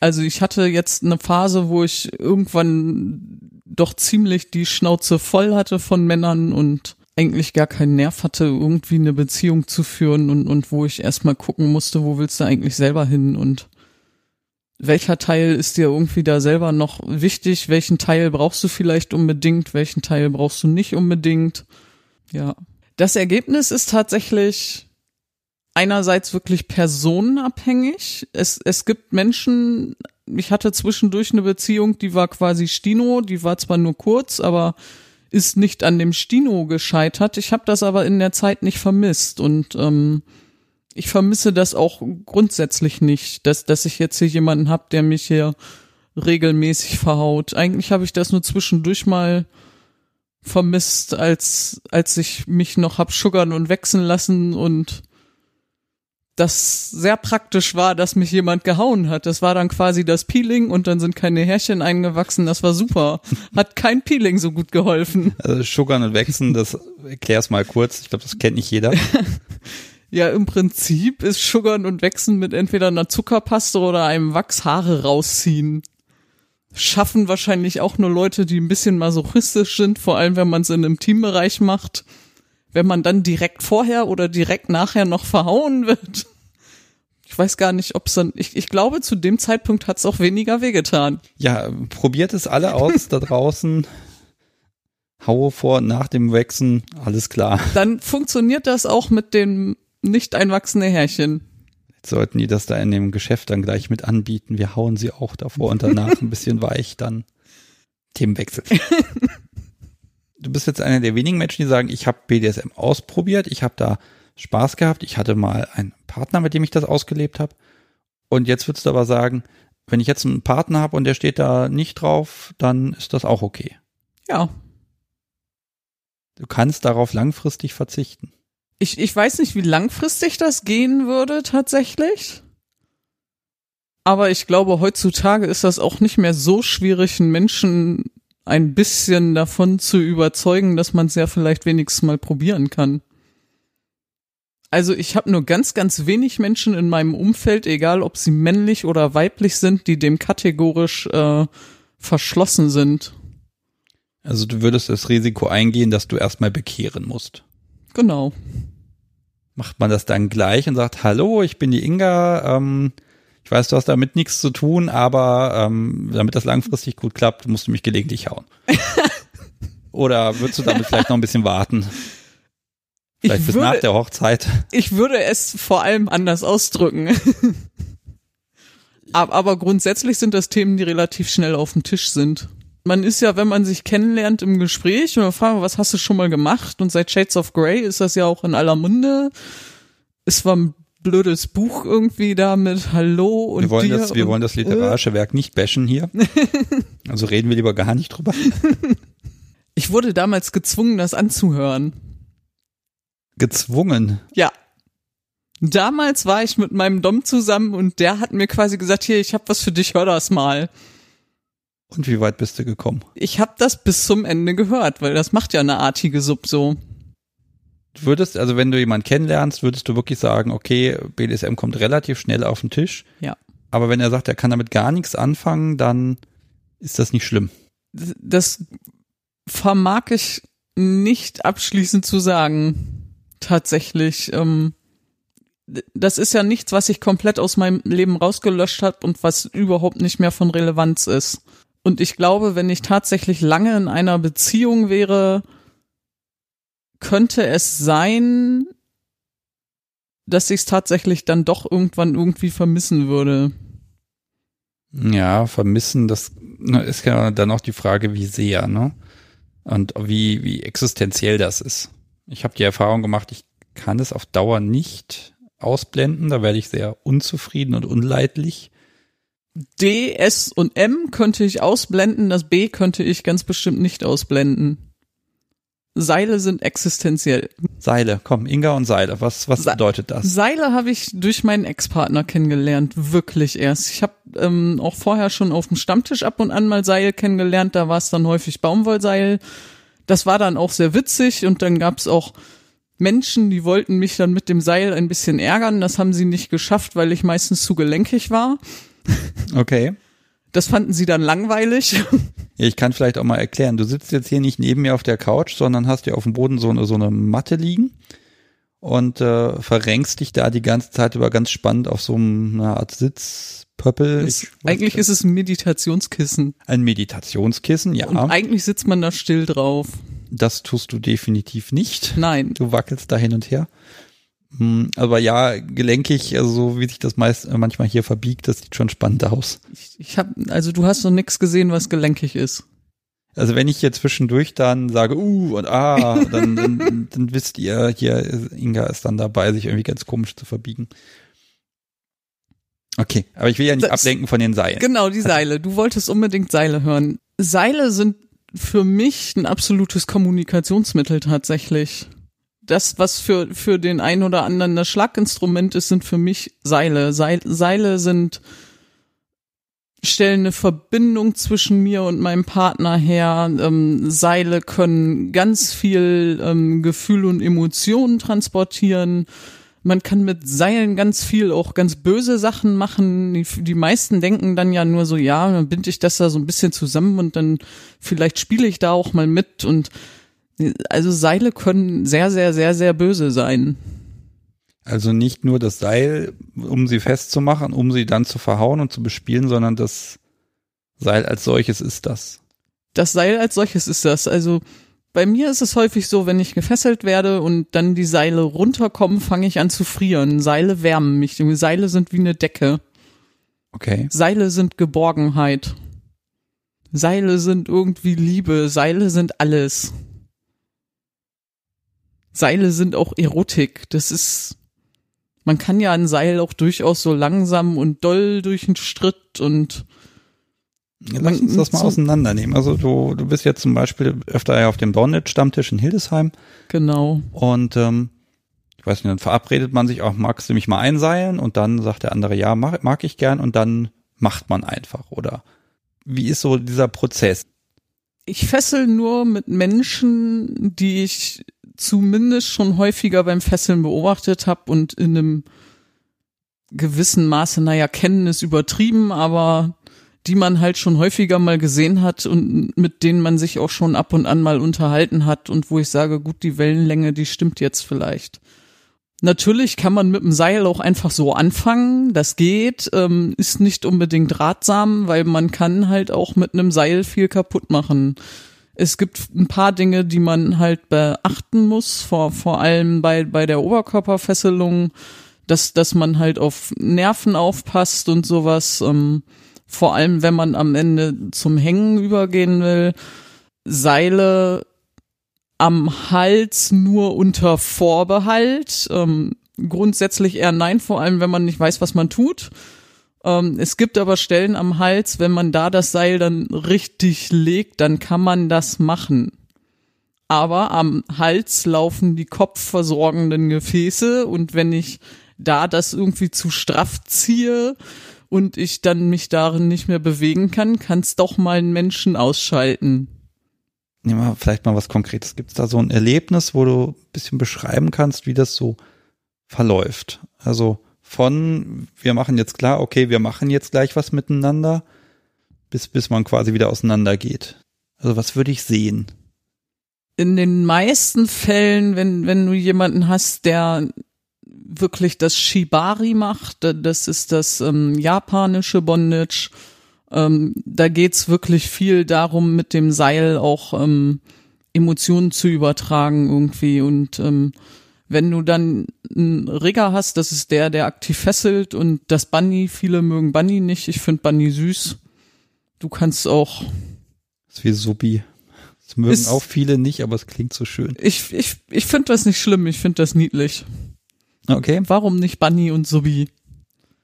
Also ich hatte jetzt eine Phase, wo ich irgendwann doch ziemlich die Schnauze voll hatte von Männern und eigentlich gar keinen Nerv hatte, irgendwie eine Beziehung zu führen und, und wo ich erstmal gucken musste, wo willst du eigentlich selber hin und welcher Teil ist dir irgendwie da selber noch wichtig, welchen Teil brauchst du vielleicht unbedingt, welchen Teil brauchst du nicht unbedingt. Ja. Das Ergebnis ist tatsächlich einerseits wirklich personenabhängig. Es, es gibt Menschen, ich hatte zwischendurch eine Beziehung, die war quasi Stino, die war zwar nur kurz, aber ist nicht an dem Stino gescheitert. Ich habe das aber in der Zeit nicht vermisst und ähm, ich vermisse das auch grundsätzlich nicht, dass, dass ich jetzt hier jemanden habe, der mich hier regelmäßig verhaut. Eigentlich habe ich das nur zwischendurch mal vermisst, als, als ich mich noch hab sugern und wechseln lassen und das sehr praktisch war, dass mich jemand gehauen hat. Das war dann quasi das Peeling und dann sind keine Härchen eingewachsen. Das war super. Hat kein Peeling so gut geholfen. Also Sugern und Wechseln, das erklär's mal kurz. Ich glaube, das kennt nicht jeder. (laughs) Ja, im Prinzip ist Sugern und Wechseln mit entweder einer Zuckerpaste oder einem Wachs Haare rausziehen. Schaffen wahrscheinlich auch nur Leute, die ein bisschen masochistisch sind, vor allem wenn man es in einem Teambereich macht. Wenn man dann direkt vorher oder direkt nachher noch verhauen wird. Ich weiß gar nicht, ob es dann. Ich, ich glaube, zu dem Zeitpunkt hat es auch weniger wehgetan. Ja, probiert es alle aus da draußen. Haue vor, nach dem Wechseln, alles klar. Dann funktioniert das auch mit dem nicht einwachsende Härchen. Jetzt sollten die das da in dem Geschäft dann gleich mit anbieten. Wir hauen sie auch davor und danach ein bisschen (laughs) weich, dann Themenwechsel. du bist jetzt einer der wenigen Menschen, die sagen, ich habe BDSM ausprobiert, ich habe da Spaß gehabt, ich hatte mal einen Partner, mit dem ich das ausgelebt habe. Und jetzt würdest du aber sagen, wenn ich jetzt einen Partner habe und der steht da nicht drauf, dann ist das auch okay. Ja. Du kannst darauf langfristig verzichten. Ich, ich weiß nicht, wie langfristig das gehen würde tatsächlich. Aber ich glaube, heutzutage ist das auch nicht mehr so schwierig, einen Menschen ein bisschen davon zu überzeugen, dass man es ja vielleicht wenigstens mal probieren kann. Also ich habe nur ganz, ganz wenig Menschen in meinem Umfeld, egal ob sie männlich oder weiblich sind, die dem kategorisch äh, verschlossen sind. Also du würdest das Risiko eingehen, dass du erstmal bekehren musst. Genau. Macht man das dann gleich und sagt, hallo, ich bin die Inga, ähm, ich weiß, du hast damit nichts zu tun, aber ähm, damit das langfristig gut klappt, musst du mich gelegentlich hauen. (laughs) Oder würdest du damit vielleicht noch ein bisschen warten? Vielleicht Ich bis würde- nach der Hochzeit. Ich würde es vor allem anders ausdrücken. (laughs) aber, aber grundsätzlich sind das Themen, die relativ schnell auf dem Tisch sind. Man ist ja, wenn man sich kennenlernt im Gespräch und wir, was hast du schon mal gemacht? Und seit Shades of Grey ist das ja auch in aller Munde. Es war ein blödes Buch irgendwie da mit Hallo und Wir wollen, dir das, wir wollen das literarische Werk nicht bashen hier. (laughs) Also reden wir lieber gar nicht drüber. (laughs) Ich wurde damals gezwungen, das anzuhören. gezwungen. Ja. Damals war ich mit meinem Dom zusammen und der hat mir quasi gesagt, hier, ich hab was für dich, hör das mal. Und wie weit bist du gekommen? Ich hab das bis zum Ende gehört, weil das macht ja eine artige Sub so. Du würdest, also wenn du jemanden kennenlernst, würdest du wirklich sagen, okay, BDSM kommt relativ schnell auf den Tisch. Ja. Aber wenn er sagt, er kann damit gar nichts anfangen, dann ist das nicht schlimm. Das vermag ich nicht abschließend zu sagen. Tatsächlich. Ähm, das ist ja nichts, was ich komplett aus meinem Leben rausgelöscht habe und was überhaupt nicht mehr von Relevanz ist. Und ich glaube, wenn ich tatsächlich lange in einer Beziehung wäre, könnte es sein, dass ich es tatsächlich dann doch irgendwann irgendwie vermissen würde. Ja, vermissen, das ist ja dann auch die Frage, wie sehr, ne? Und wie, wie existenziell das ist. Ich habe die Erfahrung gemacht, ich kann es auf Dauer nicht ausblenden, da werde ich sehr unzufrieden und unleidlich. D, S und M könnte ich ausblenden, das B könnte ich ganz bestimmt nicht ausblenden. Seile sind existenziell. Seile, komm, Inga und Seile, was, was Se bedeutet das? Seile habe ich durch meinen Ex-Partner kennengelernt, wirklich erst. Ich habe ähm, auch vorher schon auf dem Stammtisch ab und an mal Seil kennengelernt, da war es dann häufig Baumwollseil. Das war dann auch sehr witzig und dann gab es auch Menschen, die wollten mich dann mit dem Seil ein bisschen ärgern. Das haben sie nicht geschafft, weil ich meistens zu gelenkig war. Okay. Das fanden sie dann langweilig. Ich kann vielleicht auch mal erklären, du sitzt jetzt hier nicht neben mir auf der Couch, sondern hast ja auf dem Boden so eine, so eine Matte liegen und äh, verrenkst dich da die ganze Zeit über ganz spannend auf so einer Art Sitzpöppel. Ich, eigentlich ist es ein Meditationskissen. Ein Meditationskissen, ja. Und eigentlich sitzt man da still drauf. Das tust du definitiv nicht. Nein. Du wackelst da hin und her. Hm, aber ja, gelenkig, also so wie sich das meist äh, manchmal hier verbiegt, das sieht schon spannend aus. Ich, ich habe, also du hast noch nichts gesehen, was gelenkig ist. Also wenn ich hier zwischendurch dann sage, uh und ah, (laughs) dann, dann, dann wisst ihr, hier Inga ist dann dabei, sich irgendwie ganz komisch zu verbiegen. Okay, aber ich will ja nicht das, ablenken von den Seilen. Genau, die (laughs) Seile. Du wolltest unbedingt Seile hören. Seile sind für mich ein absolutes Kommunikationsmittel tatsächlich das, was für, für den einen oder anderen das Schlaginstrument ist, sind für mich Seile. Seil, Seile sind, stellen eine Verbindung zwischen mir und meinem Partner her. Ähm, Seile können ganz viel ähm, Gefühl und Emotionen transportieren. Man kann mit Seilen ganz viel auch ganz böse Sachen machen. Die, die meisten denken dann ja nur so, ja, dann binde ich das da so ein bisschen zusammen und dann vielleicht spiele ich da auch mal mit und also Seile können sehr, sehr, sehr, sehr böse sein. Also nicht nur das Seil, um sie festzumachen, um sie dann zu verhauen und zu bespielen, sondern das Seil als solches ist das. Das Seil als solches ist das. Also bei mir ist es häufig so, wenn ich gefesselt werde und dann die Seile runterkommen, fange ich an zu frieren. Seile wärmen mich. Seile sind wie eine Decke. Okay. Seile sind Geborgenheit. Seile sind irgendwie Liebe. Seile sind alles. Seile sind auch Erotik. Das ist, man kann ja ein Seil auch durchaus so langsam und doll durch den Stritt und Lass uns das mal so auseinandernehmen. Also du, du bist jetzt zum Beispiel öfter ja auf dem Bondage-Stammtisch in Hildesheim. Genau. Und ähm, ich weiß nicht, dann verabredet man sich auch, magst du mich mal einseilen? Und dann sagt der andere, ja, mag, mag ich gern. Und dann macht man einfach. Oder wie ist so dieser Prozess? Ich fessel nur mit Menschen, die ich zumindest schon häufiger beim Fesseln beobachtet habe und in einem gewissen Maße, naja, kennen ist übertrieben, aber die man halt schon häufiger mal gesehen hat und mit denen man sich auch schon ab und an mal unterhalten hat und wo ich sage, gut, die Wellenlänge, die stimmt jetzt vielleicht. Natürlich kann man mit dem Seil auch einfach so anfangen, das geht, ähm, ist nicht unbedingt ratsam, weil man kann halt auch mit einem Seil viel kaputt machen es gibt ein paar Dinge, die man halt beachten muss, vor, vor allem bei, bei der Oberkörperfesselung, dass, dass man halt auf Nerven aufpasst und sowas, ähm, vor allem wenn man am Ende zum Hängen übergehen will. Seile am Hals nur unter Vorbehalt. Ähm, grundsätzlich eher nein, vor allem wenn man nicht weiß, was man tut. Ähm, es gibt aber Stellen am Hals, wenn man da das Seil dann richtig legt, dann kann man das machen. aber am Hals laufen die kopfversorgenden Gefäße und wenn ich da das irgendwie zu straff ziehe und ich dann mich darin nicht mehr bewegen kann, kann es doch mal einen Menschen ausschalten. Nehmen wir vielleicht mal was Konkretes. Gibt es da so ein Erlebnis, wo du ein bisschen beschreiben kannst, wie das so verläuft? Also von, wir machen jetzt klar, okay, wir machen jetzt gleich was miteinander, bis, bis man quasi wieder auseinandergeht. Also was würde ich sehen? In den meisten Fällen, wenn, wenn du jemanden hast, der wirklich das Shibari macht, das ist das ähm, japanische Bondage, ähm, da geht's wirklich viel darum, mit dem Seil auch ähm, Emotionen zu übertragen irgendwie und ähm, wenn du dann einen Rigger hast, das ist der, der aktiv fesselt und das Bunny, viele mögen Bunny nicht, ich finde Bunny süß. Du kannst auch. Das ist wie Subi. Das mögen ist, auch viele nicht, aber es klingt so schön. Ich, ich, ich finde das nicht schlimm, ich finde das niedlich. Okay. Warum nicht Bunny und Subi?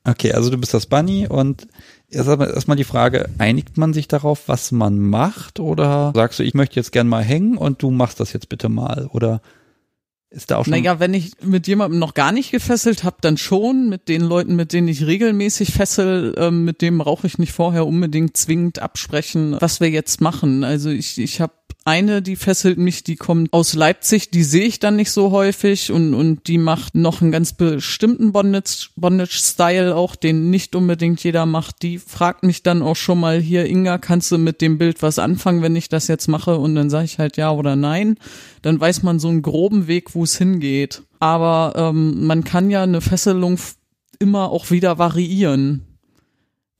Okay, also du bist das Bunny und erstmal erst die Frage, einigt man sich darauf, was man macht oder sagst du, ich möchte jetzt gern mal hängen und du machst das jetzt bitte mal oder ist da auch schon. Naja, wenn ich mit jemandem noch gar nicht gefesselt habe, dann schon. Mit den Leuten, mit denen ich regelmäßig fessel, ähm, mit dem brauche ich nicht vorher unbedingt zwingend absprechen, was wir jetzt machen. Also ich, ich habe eine, die fesselt mich, die kommt aus Leipzig, die sehe ich dann nicht so häufig und, und die macht noch einen ganz bestimmten Bondage-Style Bondage auch, den nicht unbedingt jeder macht. Die fragt mich dann auch schon mal hier, Inga, kannst du mit dem Bild was anfangen, wenn ich das jetzt mache? Und dann sage ich halt ja oder nein. Dann weiß man so einen groben Weg, wo es hingeht. Aber ähm, man kann ja eine Fesselung immer auch wieder variieren.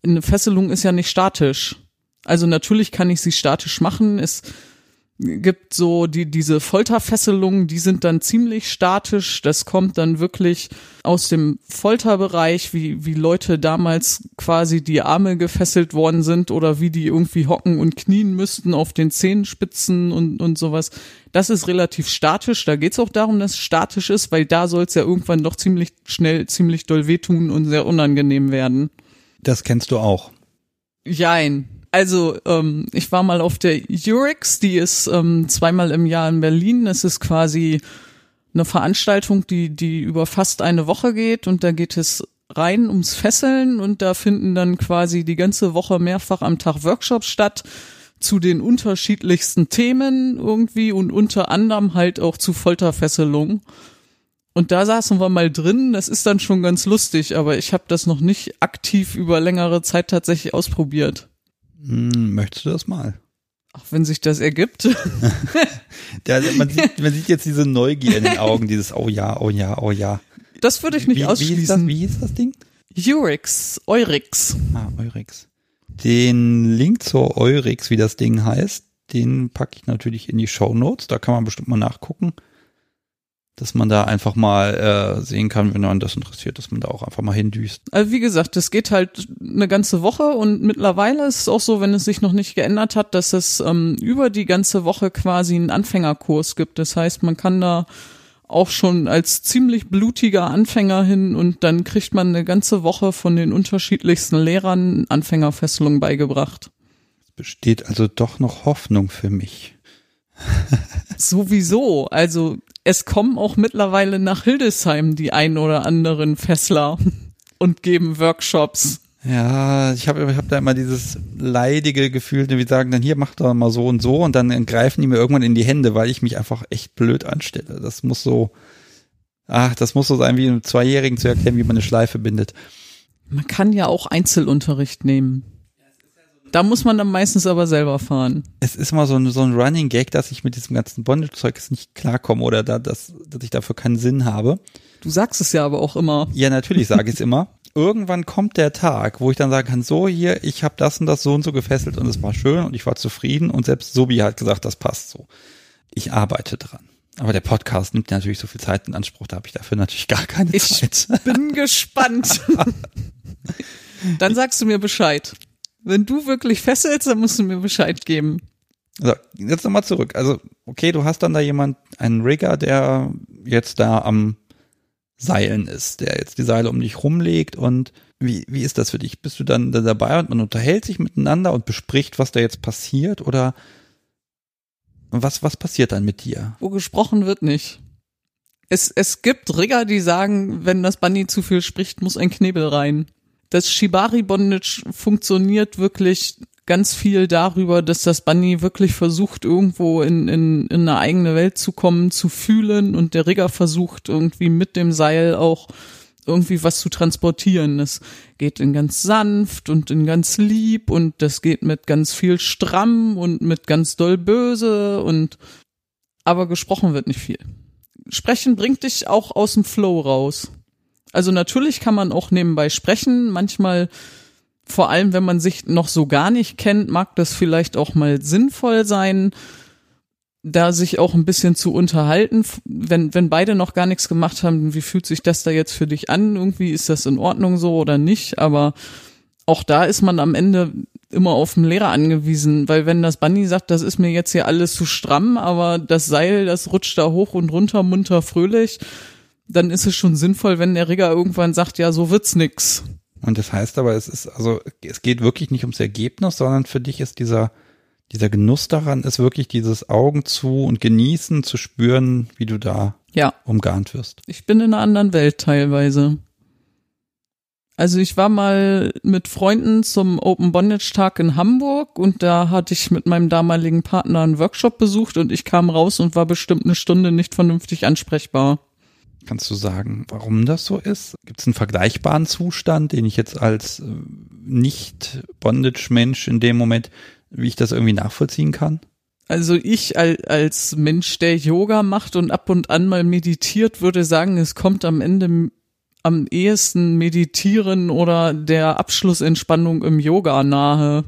Eine Fesselung ist ja nicht statisch. Also natürlich kann ich sie statisch machen. Es gibt so die diese Folterfesselungen, die sind dann ziemlich statisch. Das kommt dann wirklich aus dem Folterbereich, wie wie Leute damals quasi die Arme gefesselt worden sind oder wie die irgendwie hocken und knien müssten auf den Zehenspitzen und und sowas. Das ist relativ statisch. Da geht's auch darum, dass es statisch ist, weil da soll es ja irgendwann doch ziemlich schnell ziemlich doll wehtun und sehr unangenehm werden. Das kennst du auch. Jein. Also, ähm, ich war mal auf der Urix, die ist ähm, zweimal im Jahr in Berlin. Es ist quasi eine Veranstaltung, die, die über fast eine Woche geht und da geht es rein ums Fesseln und da finden dann quasi die ganze Woche mehrfach am Tag Workshops statt zu den unterschiedlichsten Themen irgendwie und unter anderem halt auch zu Folterfesselung. Und da saßen wir mal drin, das ist dann schon ganz lustig, aber ich habe das noch nicht aktiv über längere Zeit tatsächlich ausprobiert. Hm, möchtest du das mal? Auch wenn sich das ergibt. (laughs) ja, man, sieht, man sieht jetzt diese Neugier in den Augen, dieses Oh ja, oh ja, oh ja. Das würde ich nicht wie, ausschließen. Wie hieß, das, das Ding? Eurix, Eurix. Ah, Eurix. Den Link zur Eurix, wie das Ding heißt, den packe ich natürlich in die Show Notes. Da kann man bestimmt mal nachgucken dass man da einfach mal äh, sehen kann, wenn man das interessiert, dass man da auch einfach mal hindüst. Also wie gesagt, das geht halt eine ganze Woche und mittlerweile ist es auch so, wenn es sich noch nicht geändert hat, dass es ähm, über die ganze Woche quasi einen Anfängerkurs gibt. Das heißt, man kann da auch schon als ziemlich blutiger Anfänger hin und dann kriegt man eine ganze Woche von den unterschiedlichsten Lehrern Anfängerfesselung beigebracht. Es besteht also doch noch Hoffnung für mich. (laughs) Sowieso. Also es kommen auch mittlerweile nach Hildesheim die ein oder anderen Fessler und geben Workshops. Ja, ich habe ich hab da immer dieses leidige Gefühl, wie sagen dann hier macht doch mal so und so und dann greifen die mir irgendwann in die Hände, weil ich mich einfach echt blöd anstelle. Das muss so, ach, das muss so sein, wie einem Zweijährigen zu erklären, wie man eine Schleife bindet. Man kann ja auch Einzelunterricht nehmen. Da muss man dann meistens aber selber fahren. Es ist mal so ein, so ein Running Gag, dass ich mit diesem ganzen Bondage-Zeug nicht klarkomme oder da, dass, dass ich dafür keinen Sinn habe. Du sagst es ja aber auch immer. Ja, natürlich sage ich es immer. (laughs) Irgendwann kommt der Tag, wo ich dann sagen kann, so hier, ich habe das und das so und so gefesselt und es war schön und ich war zufrieden und selbst Sobi hat gesagt, das passt so. Ich arbeite dran. Aber der Podcast nimmt natürlich so viel Zeit in Anspruch, da habe ich dafür natürlich gar keine ich Zeit. Ich bin gespannt. (laughs) dann sagst du mir Bescheid. Wenn du wirklich fesselst, dann musst du mir Bescheid geben. So, jetzt nochmal zurück. Also, okay, du hast dann da jemand, einen Rigger, der jetzt da am Seilen ist, der jetzt die Seile um dich rumlegt und wie, wie ist das für dich? Bist du dann da dabei und man unterhält sich miteinander und bespricht, was da jetzt passiert oder Was, was passiert dann mit dir? Wo gesprochen wird nicht. Es, es gibt Rigger, die sagen, wenn das Bunny zu viel spricht, muss ein Knebel rein. Das Shibari Bondage funktioniert wirklich ganz viel darüber, dass das Bunny wirklich versucht, irgendwo in, in, in eine eigene Welt zu kommen, zu fühlen und der Rigger versucht irgendwie mit dem Seil auch irgendwie was zu transportieren. Das geht in ganz sanft und in ganz lieb und das geht mit ganz viel stramm und mit ganz doll böse und aber gesprochen wird nicht viel. Sprechen bringt dich auch aus dem Flow raus. Also natürlich kann man auch nebenbei sprechen. Manchmal, vor allem wenn man sich noch so gar nicht kennt, mag das vielleicht auch mal sinnvoll sein, da sich auch ein bisschen zu unterhalten. Wenn, wenn beide noch gar nichts gemacht haben, wie fühlt sich das da jetzt für dich an? Irgendwie ist das in Ordnung so oder nicht? Aber auch da ist man am Ende immer auf den Lehrer angewiesen, weil wenn das Bunny sagt, das ist mir jetzt hier alles zu stramm, aber das Seil, das rutscht da hoch und runter, munter, fröhlich, dann ist es schon sinnvoll, wenn der Rigger irgendwann sagt, ja, so wird's nix. Und das heißt aber, es ist, also, es geht wirklich nicht ums Ergebnis, sondern für dich ist dieser, dieser Genuss daran, ist wirklich dieses Augen zu und genießen, zu spüren, wie du da ja. umgarnt wirst. Ich bin in einer anderen Welt teilweise. Also ich war mal mit Freunden zum Open Bondage Tag in Hamburg und da hatte ich mit meinem damaligen Partner einen Workshop besucht und ich kam raus und war bestimmt eine Stunde nicht vernünftig ansprechbar. Kannst du sagen, warum das so ist? Gibt es einen vergleichbaren Zustand, den ich jetzt als äh, Nicht-Bondage-Mensch in dem Moment, wie ich das irgendwie nachvollziehen kann? Also ich als Mensch, der Yoga macht und ab und an mal meditiert, würde sagen, es kommt am Ende am ehesten meditieren oder der Abschlussentspannung im Yoga nahe.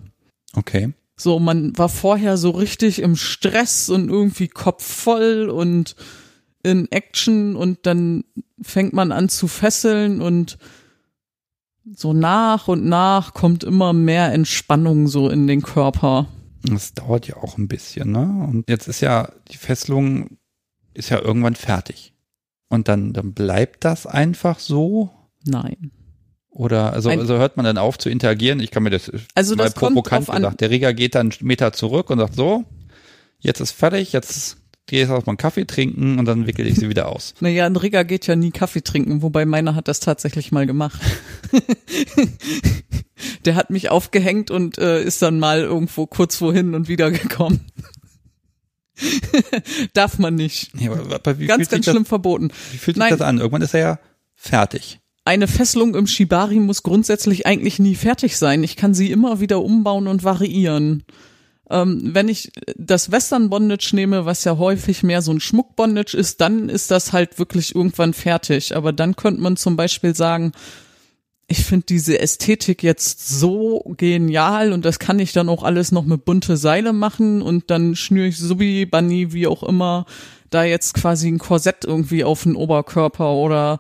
Okay. So, man war vorher so richtig im Stress und irgendwie Kopf voll und in Action und dann fängt man an zu fesseln und so nach und nach kommt immer mehr Entspannung so in den Körper. Das dauert ja auch ein bisschen, ne? Und jetzt ist ja die Fesselung ist ja irgendwann fertig. Und dann, dann bleibt das einfach so? Nein. Oder also, also hört man dann auf zu interagieren? Ich kann mir das also mal das provokant kommt gedacht. Der Rigger geht dann einen Meter zurück und sagt so, jetzt ist fertig, jetzt gehe ich erstmal einen Kaffee trinken und dann wickel ich sie wieder aus. (laughs) Naja, ein Rigger geht ja nie Kaffee trinken, wobei meiner hat das tatsächlich mal gemacht. (laughs) Der hat mich aufgehängt und äh, ist dann mal irgendwo kurz wohin und wieder gekommen. (laughs) Darf man nicht. Ja, ganz, ganz schlimm das, verboten. Wie fühlt sich Nein. das an? Irgendwann ist er ja fertig. Eine Fesselung im Shibari muss grundsätzlich eigentlich nie fertig sein. Ich kann sie immer wieder umbauen und variieren. Ähm, wenn ich das Western Bondage nehme, was ja häufig mehr so ein Schmuck-Bondage ist, dann ist das halt wirklich irgendwann fertig. Aber dann könnte man zum Beispiel sagen, ich finde diese Ästhetik jetzt so genial und das kann ich dann auch alles noch mit bunte Seile machen und dann schnüre ich Subi, Bunny, wie auch immer, da jetzt quasi ein Korsett irgendwie auf den Oberkörper oder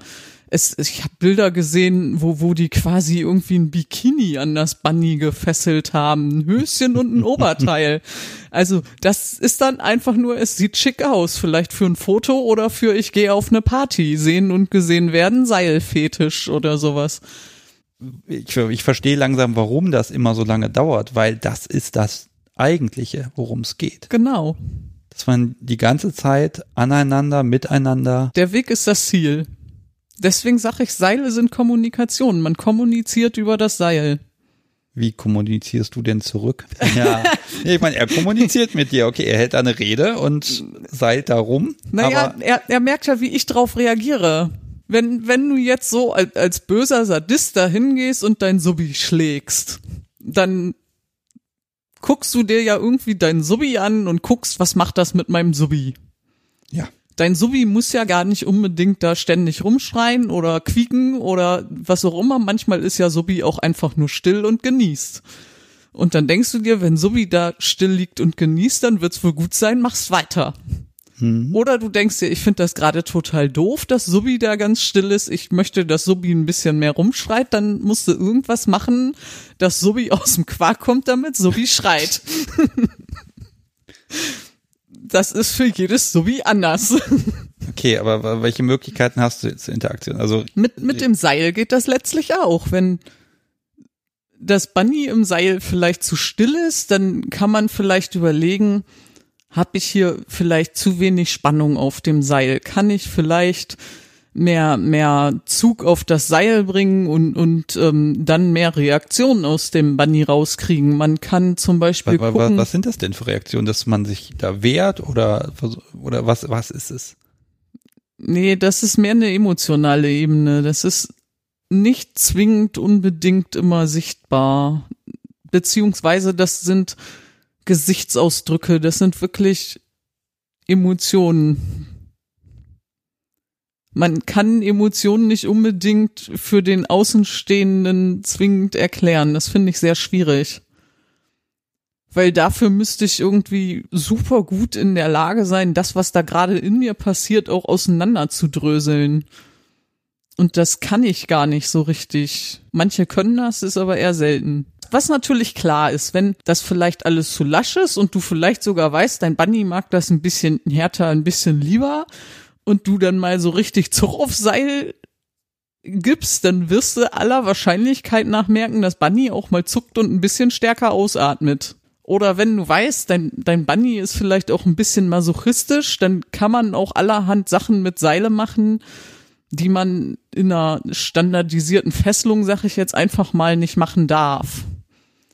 es, ich habe Bilder gesehen, wo, wo die quasi irgendwie ein Bikini an das Bunny gefesselt haben, ein Höschen und ein Oberteil. (laughs) Also das ist dann einfach nur, es sieht schick aus, vielleicht für ein Foto oder für ich gehe auf eine Party, sehen und gesehen werden, Seilfetisch oder sowas ich, ich verstehe langsam, warum das immer so lange dauert, weil das ist das Eigentliche, worum es geht. Genau. Dass man die ganze Zeit aneinander, miteinander. Der Weg ist das Ziel. Deswegen sage ich, Seile sind Kommunikation. Man kommuniziert über das Seil. Wie kommunizierst du denn zurück? Ja, ich meine, er kommuniziert mit dir. Okay, er hält eine Rede und seilt da rum. Naja, er, er merkt ja, wie ich drauf reagiere wenn, wenn du jetzt so als, als böser Sadist da hingehst und dein Subi schlägst, dann guckst du dir ja irgendwie dein Subi an und guckst, was macht das mit meinem Subi? Dein Subi muss ja gar nicht unbedingt da ständig rumschreien oder quieken oder was auch immer. Manchmal ist ja Subi auch einfach nur still und genießt. Und dann denkst du dir, wenn Subi da still liegt und genießt, dann wird's wohl gut sein, mach's weiter. Mhm. Oder du denkst dir, ich finde das gerade total doof, dass Subi da ganz still ist. Ich möchte, dass Subi ein bisschen mehr rumschreit. Dann musst du irgendwas machen, dass Subi aus dem Quark kommt, damit Subi schreit. (laughs) das ist für jedes Subi anders. (laughs) Okay, aber welche Möglichkeiten hast du zur Interaktion? Also mit mit dem Seil geht das letztlich auch, wenn das Bunny im Seil vielleicht zu still ist, dann kann man vielleicht überlegen, habe ich hier vielleicht zu wenig Spannung auf dem Seil? Kann ich vielleicht mehr mehr Zug auf das Seil bringen und und ähm, dann mehr Reaktionen aus dem Bunny rauskriegen. Man kann zum Beispiel Was, gucken, was sind das denn für Reaktionen, dass man sich da wehrt oder oder was was ist es? nee, das ist mehr eine emotionale Ebene. Das ist nicht zwingend unbedingt immer sichtbar, beziehungsweise das sind Gesichtsausdrücke. Das sind wirklich Emotionen. Man kann Emotionen nicht unbedingt für den Außenstehenden zwingend erklären. Das finde ich sehr schwierig. Weil dafür müsste ich irgendwie super gut in der Lage sein, das, was da gerade in mir passiert, auch auseinander zu dröseln. Und das kann ich gar nicht so richtig. Manche können das, ist aber eher selten. Was natürlich klar ist, wenn das vielleicht alles zu lasch ist und du vielleicht sogar weißt, dein Bunny mag das ein bisschen härter, ein bisschen lieber und du dann mal so richtig (laughs) Zug auf Seil gibst, dann wirst du aller Wahrscheinlichkeit nach merken, dass Bunny auch mal zuckt und ein bisschen stärker ausatmet. Oder wenn du weißt, dein, dein Bunny ist vielleicht auch ein bisschen masochistisch, dann kann man auch allerhand Sachen mit Seile machen, die man in einer standardisierten Fesselung, sag ich jetzt einfach mal, nicht machen darf.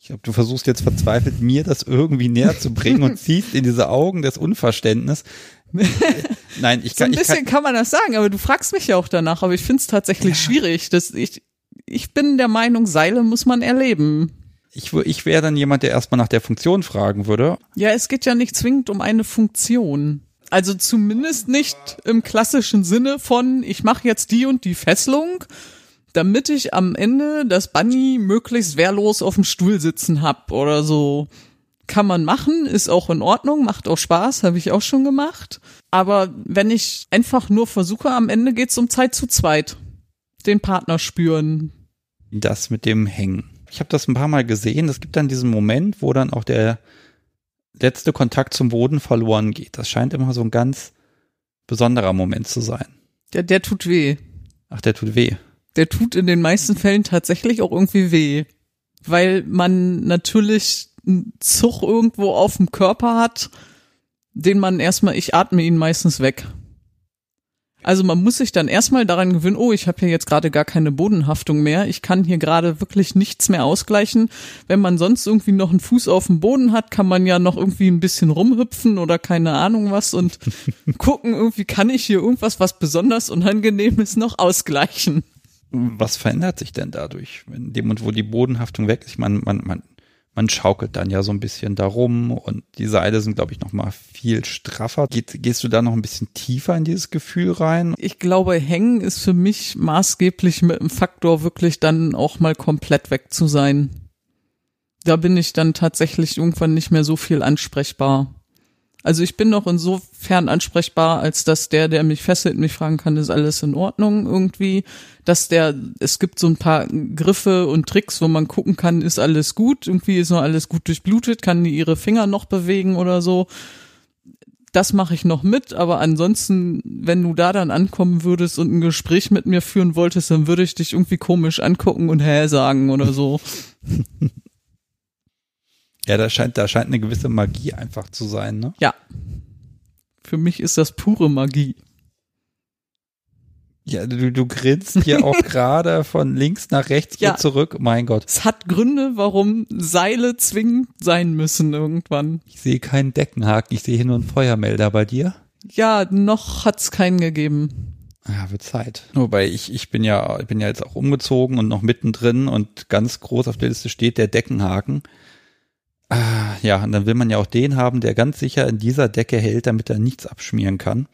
Ich glaube, du versuchst jetzt verzweifelt mir das irgendwie näher zu bringen und (laughs) ziehst in diese Augen des Unverständnis. (laughs) Nein, ich So kann, ein ich bisschen kann, kann man das sagen, aber du fragst mich ja auch danach, aber ich finde es tatsächlich schwierig. Dass ich, ich bin der Meinung, Seile muss man erleben. ich, ich wäre dann jemand, der erstmal nach der Funktion fragen würde. Ja, es geht ja nicht zwingend um eine Funktion. Also zumindest nicht im klassischen Sinne von, ich mache jetzt die und die Fesselung, damit ich am Ende das Bunny möglichst wehrlos auf dem Stuhl sitzen hab oder so. Kann man machen, ist auch in Ordnung, macht auch Spaß, habe ich auch schon gemacht. Aber wenn ich einfach nur versuche, am Ende geht's um Zeit zu zweit. Den Partner spüren. Das mit dem Hängen. Ich habe das ein paar Mal gesehen. Es gibt dann diesen Moment, wo dann auch der letzte Kontakt zum Boden verloren geht. Das scheint immer so ein ganz besonderer Moment zu sein. Der, der tut weh. Ach, der tut weh. der tut in den meisten Fällen tatsächlich auch irgendwie weh. Weil man natürlich einen Zug irgendwo auf dem Körper hat, den man erstmal, ich atme ihn meistens weg. Also man muss sich dann erstmal daran gewöhnen, oh, ich habe hier jetzt gerade gar keine Bodenhaftung mehr, ich kann hier gerade wirklich nichts mehr ausgleichen. Wenn man sonst irgendwie noch einen Fuß auf dem Boden hat, kann man ja noch irgendwie ein bisschen rumhüpfen oder keine Ahnung was und (laughs) gucken, irgendwie kann ich hier irgendwas, was besonders unangenehm ist, noch ausgleichen. Was verändert sich denn dadurch, wenn in dem und wo die Bodenhaftung weg ist? Ich meine, man, man, man schaukelt dann ja so ein bisschen darum und die Seile sind, glaube ich, noch mal viel straffer. Geht, gehst du da noch ein bisschen tiefer in dieses Gefühl rein? Ich glaube, Hängen ist für mich maßgeblich mit dem Faktor wirklich dann auch mal komplett weg zu sein. Da bin ich dann tatsächlich irgendwann nicht mehr so viel ansprechbar. Also ich bin noch insofern ansprechbar, als dass der, der mich fesselt, mich fragen kann, ist alles in Ordnung irgendwie. Dass der, es gibt so ein paar Griffe und Tricks, wo man gucken kann, ist alles gut, irgendwie ist noch alles gut durchblutet, kann die ihre Finger noch bewegen oder so das mache ich noch mit, aber ansonsten, wenn du da dann ankommen würdest und ein Gespräch mit mir führen wolltest, dann würde ich dich irgendwie komisch angucken und hä sagen oder so. (laughs) Ja, da scheint, da scheint eine gewisse Magie einfach zu sein, ne? Ja. Für mich ist das pure Magie. Ja, du, du grinst hier auch (laughs) gerade von links nach rechts Ja. und zurück. Mein Gott, Es hat Gründe, warum Seile zwingend sein müssen irgendwann. ich sehe keinen Deckenhaken, ich sehe hier nur einen Feuermelder bei dir. Ja, noch hat's keinen gegeben. Ja, wird Zeit. Wobei ich, ich bin ja, ich bin ja jetzt auch umgezogen und noch mittendrin und ganz groß auf der Liste steht der Deckenhaken. Ah, ja, und dann will man ja auch den haben, der ganz sicher in dieser Decke hält, damit er nichts abschmieren kann.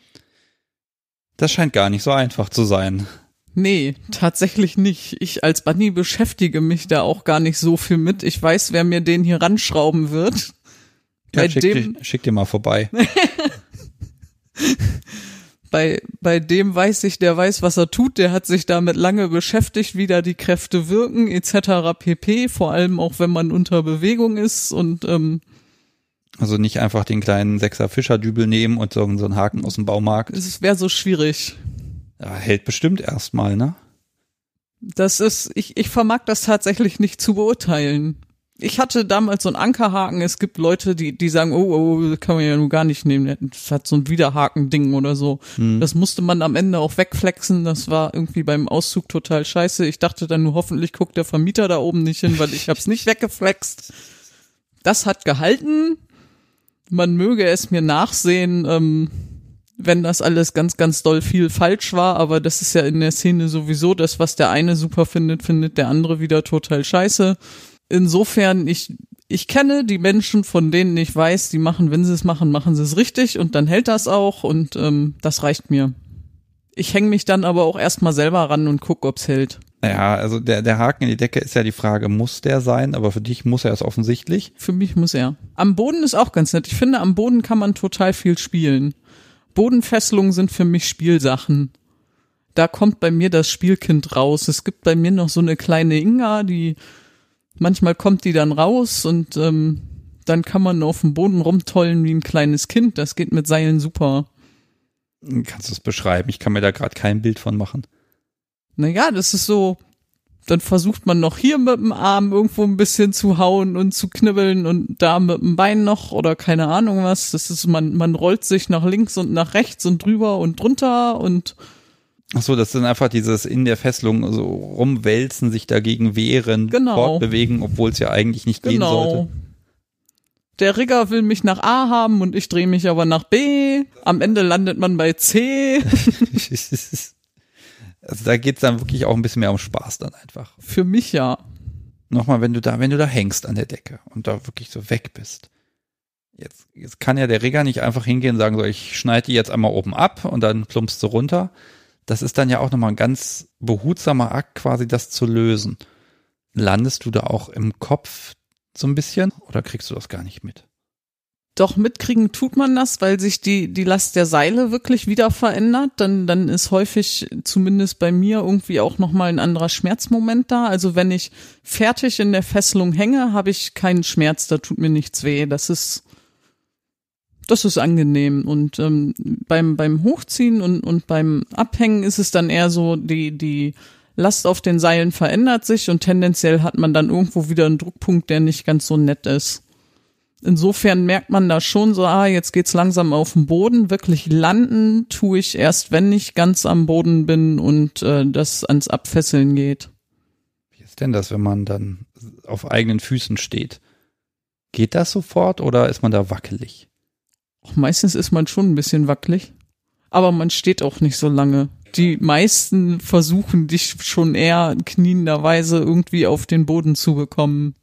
Das scheint gar nicht so einfach zu sein. Nee, tatsächlich nicht. Ich als Bunny beschäftige mich da auch gar nicht so viel mit. Ich weiß, wer mir den hier ranschrauben wird. Ja, Bei schick, dem- dir- schick dir mal vorbei. (laughs) bei, bei dem weiß ich, der weiß, was er tut, der hat sich damit lange beschäftigt, wie da die Kräfte wirken, etc. pp. Vor allem auch, wenn man unter Bewegung ist und ähm, Also nicht einfach den kleinen Sechser Fischerdübel nehmen und so, einen Haken aus dem Baumarkt. es wäre so schwierig. Ja, hält bestimmt erstmal, ne? Das ist, ich, ich vermag das tatsächlich nicht zu beurteilen. Ich hatte damals so einen Ankerhaken. Es gibt Leute, die, die sagen, oh, oh, das kann man ja nun gar nicht nehmen. Das hat so ein Widerhaken-Ding oder so. Hm. Das musste man am Ende auch wegflexen. Das war irgendwie beim Auszug total scheiße. Ich dachte dann nur, hoffentlich guckt der Vermieter da oben nicht hin, weil ich hab's nicht weggeflext. Das hat gehalten. Man möge es mir nachsehen, ähm, wenn das alles ganz, ganz doll viel falsch war, aber das ist ja in der Szene sowieso das, was der eine super findet, findet der andere wieder total scheiße. Insofern, ich, ich kenne die Menschen, von denen ich weiß, die machen, wenn sie es machen, machen sie es richtig und dann hält das auch und ähm, das reicht mir. Ich hänge mich dann aber auch erstmal selber ran und guck, ob's hält. Naja, also der, der Haken in die Decke ist ja die Frage, muss der sein? Aber für dich muss er es offensichtlich. Für mich muss er. Am Boden ist auch ganz nett. Ich finde, am Boden kann man total viel spielen. Bodenfesselungen sind für mich Spielsachen. Da kommt bei mir das Spielkind raus. Es gibt bei mir noch so eine kleine Inga, die manchmal kommt die dann raus und ähm, dann kann man auf dem Boden rumtollen wie ein kleines Kind. Das geht mit Seilen super. Kannst du es beschreiben? Ich kann mir da gerade kein Bild von machen. Naja, das ist so, dann versucht man noch hier mit dem Arm irgendwo ein bisschen zu hauen und zu knibbeln und da mit dem Bein noch oder keine Ahnung was. Das ist, man, man rollt sich nach links und nach rechts und drüber und drunter und Ach so, das sind einfach dieses in der Fesselung so rumwälzen, sich dagegen wehren, Genau. fortbewegen, obwohl es ja eigentlich nicht gehen genau. sollte. Der Rigger will mich nach A haben und ich drehe mich aber nach B. Am Ende landet man bei C. (laughs) also da geht's dann wirklich auch ein bisschen mehr um Spaß dann einfach. Für mich ja. Nochmal, wenn du da, wenn du da hängst an der Decke und da wirklich so weg bist. Jetzt, jetzt kann ja der Rigger nicht einfach hingehen und sagen, so, ich schneide die jetzt einmal oben ab und dann plumpst du runter. Das ist dann ja auch nochmal ein ganz behutsamer Akt, quasi das zu lösen. Landest du da auch im Kopf so ein bisschen oder kriegst du das gar nicht mit? Doch mitkriegen tut man das, weil sich die, die Last der Seile wirklich wieder verändert. Dann, dann ist häufig, zumindest bei mir, irgendwie auch nochmal ein anderer Schmerzmoment da. Also wenn ich fertig in der Fesselung hänge, habe ich keinen Schmerz, da tut mir nichts weh. Das ist, das ist angenehm. Und ähm, beim, beim Hochziehen und, und beim Abhängen ist es dann eher so, die, die Last auf den Seilen verändert sich und tendenziell hat man dann irgendwo wieder einen Druckpunkt, der nicht ganz so nett ist. Insofern merkt man da schon so, ah, jetzt geht's langsam auf den Boden. Wirklich landen tue ich erst, wenn ich ganz am Boden bin und äh, das ans Abfesseln geht. Wie ist denn das, wenn man dann auf eigenen Füßen steht? Geht das sofort oder ist man da wackelig? Auch meistens ist man schon ein bisschen wackelig, aber man steht auch nicht so lange. Die meisten versuchen dich schon eher knienderweise irgendwie auf den Boden zu bekommen.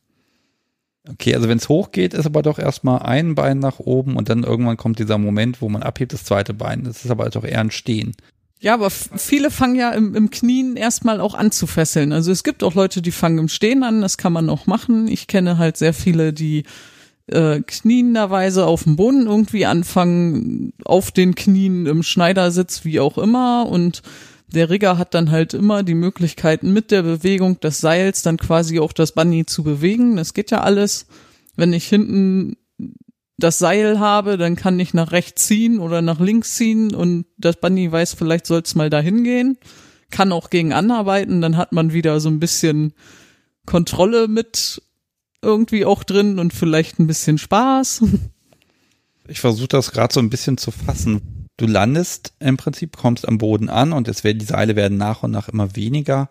Okay, also wenn es hochgeht, ist aber doch erstmal ein Bein nach oben und dann irgendwann kommt dieser Moment, wo man abhebt, das zweite Bein. Das ist aber doch eher ein Stehen. Ja, aber viele fangen ja im, im Knien erstmal auch an zu fesseln. Also es gibt auch Leute, die fangen im Stehen an, das kann man auch machen. Ich kenne halt sehr viele, die äh, knienderweise auf dem Boden irgendwie anfangen, auf den Knien im Schneidersitz, wie auch immer. Und der Rigger hat dann halt immer die Möglichkeiten mit der Bewegung des Seils dann quasi auch das Bunny zu bewegen. Das geht ja alles. Wenn ich hinten das Seil habe, dann kann ich nach rechts ziehen oder nach links ziehen und das Bunny weiß, vielleicht soll es mal dahin gehen. Kann auch gegen anarbeiten, dann hat man wieder so ein bisschen Kontrolle mit irgendwie auch drin und vielleicht ein bisschen Spaß. (laughs) Ich versuche das gerade so ein bisschen zu fassen. Du landest im Prinzip, kommst am Boden an und es werden, die Seile werden nach und nach immer weniger.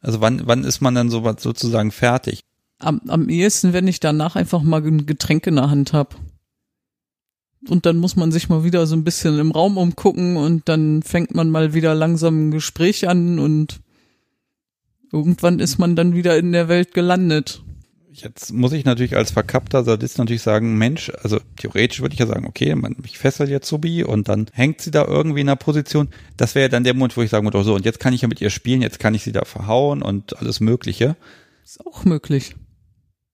Also wann, wann ist man dann so sozusagen fertig? Am, am ehesten, wenn ich danach einfach mal ein Getränk in der Hand hab. Und dann muss man sich mal wieder so ein bisschen im Raum umgucken und dann fängt man mal wieder langsam ein Gespräch an und irgendwann ist man dann wieder in der Welt gelandet. Jetzt muss ich natürlich als verkappter Sadist natürlich sagen, Mensch, also theoretisch würde ich ja sagen, okay, man, ich fessel jetzt Subi und dann hängt sie da irgendwie in einer Position. Das wäre ja dann der Moment, wo ich sagen würde, oh so, und jetzt kann ich ja mit ihr spielen, jetzt kann ich sie da verhauen und alles Mögliche. Ist auch möglich.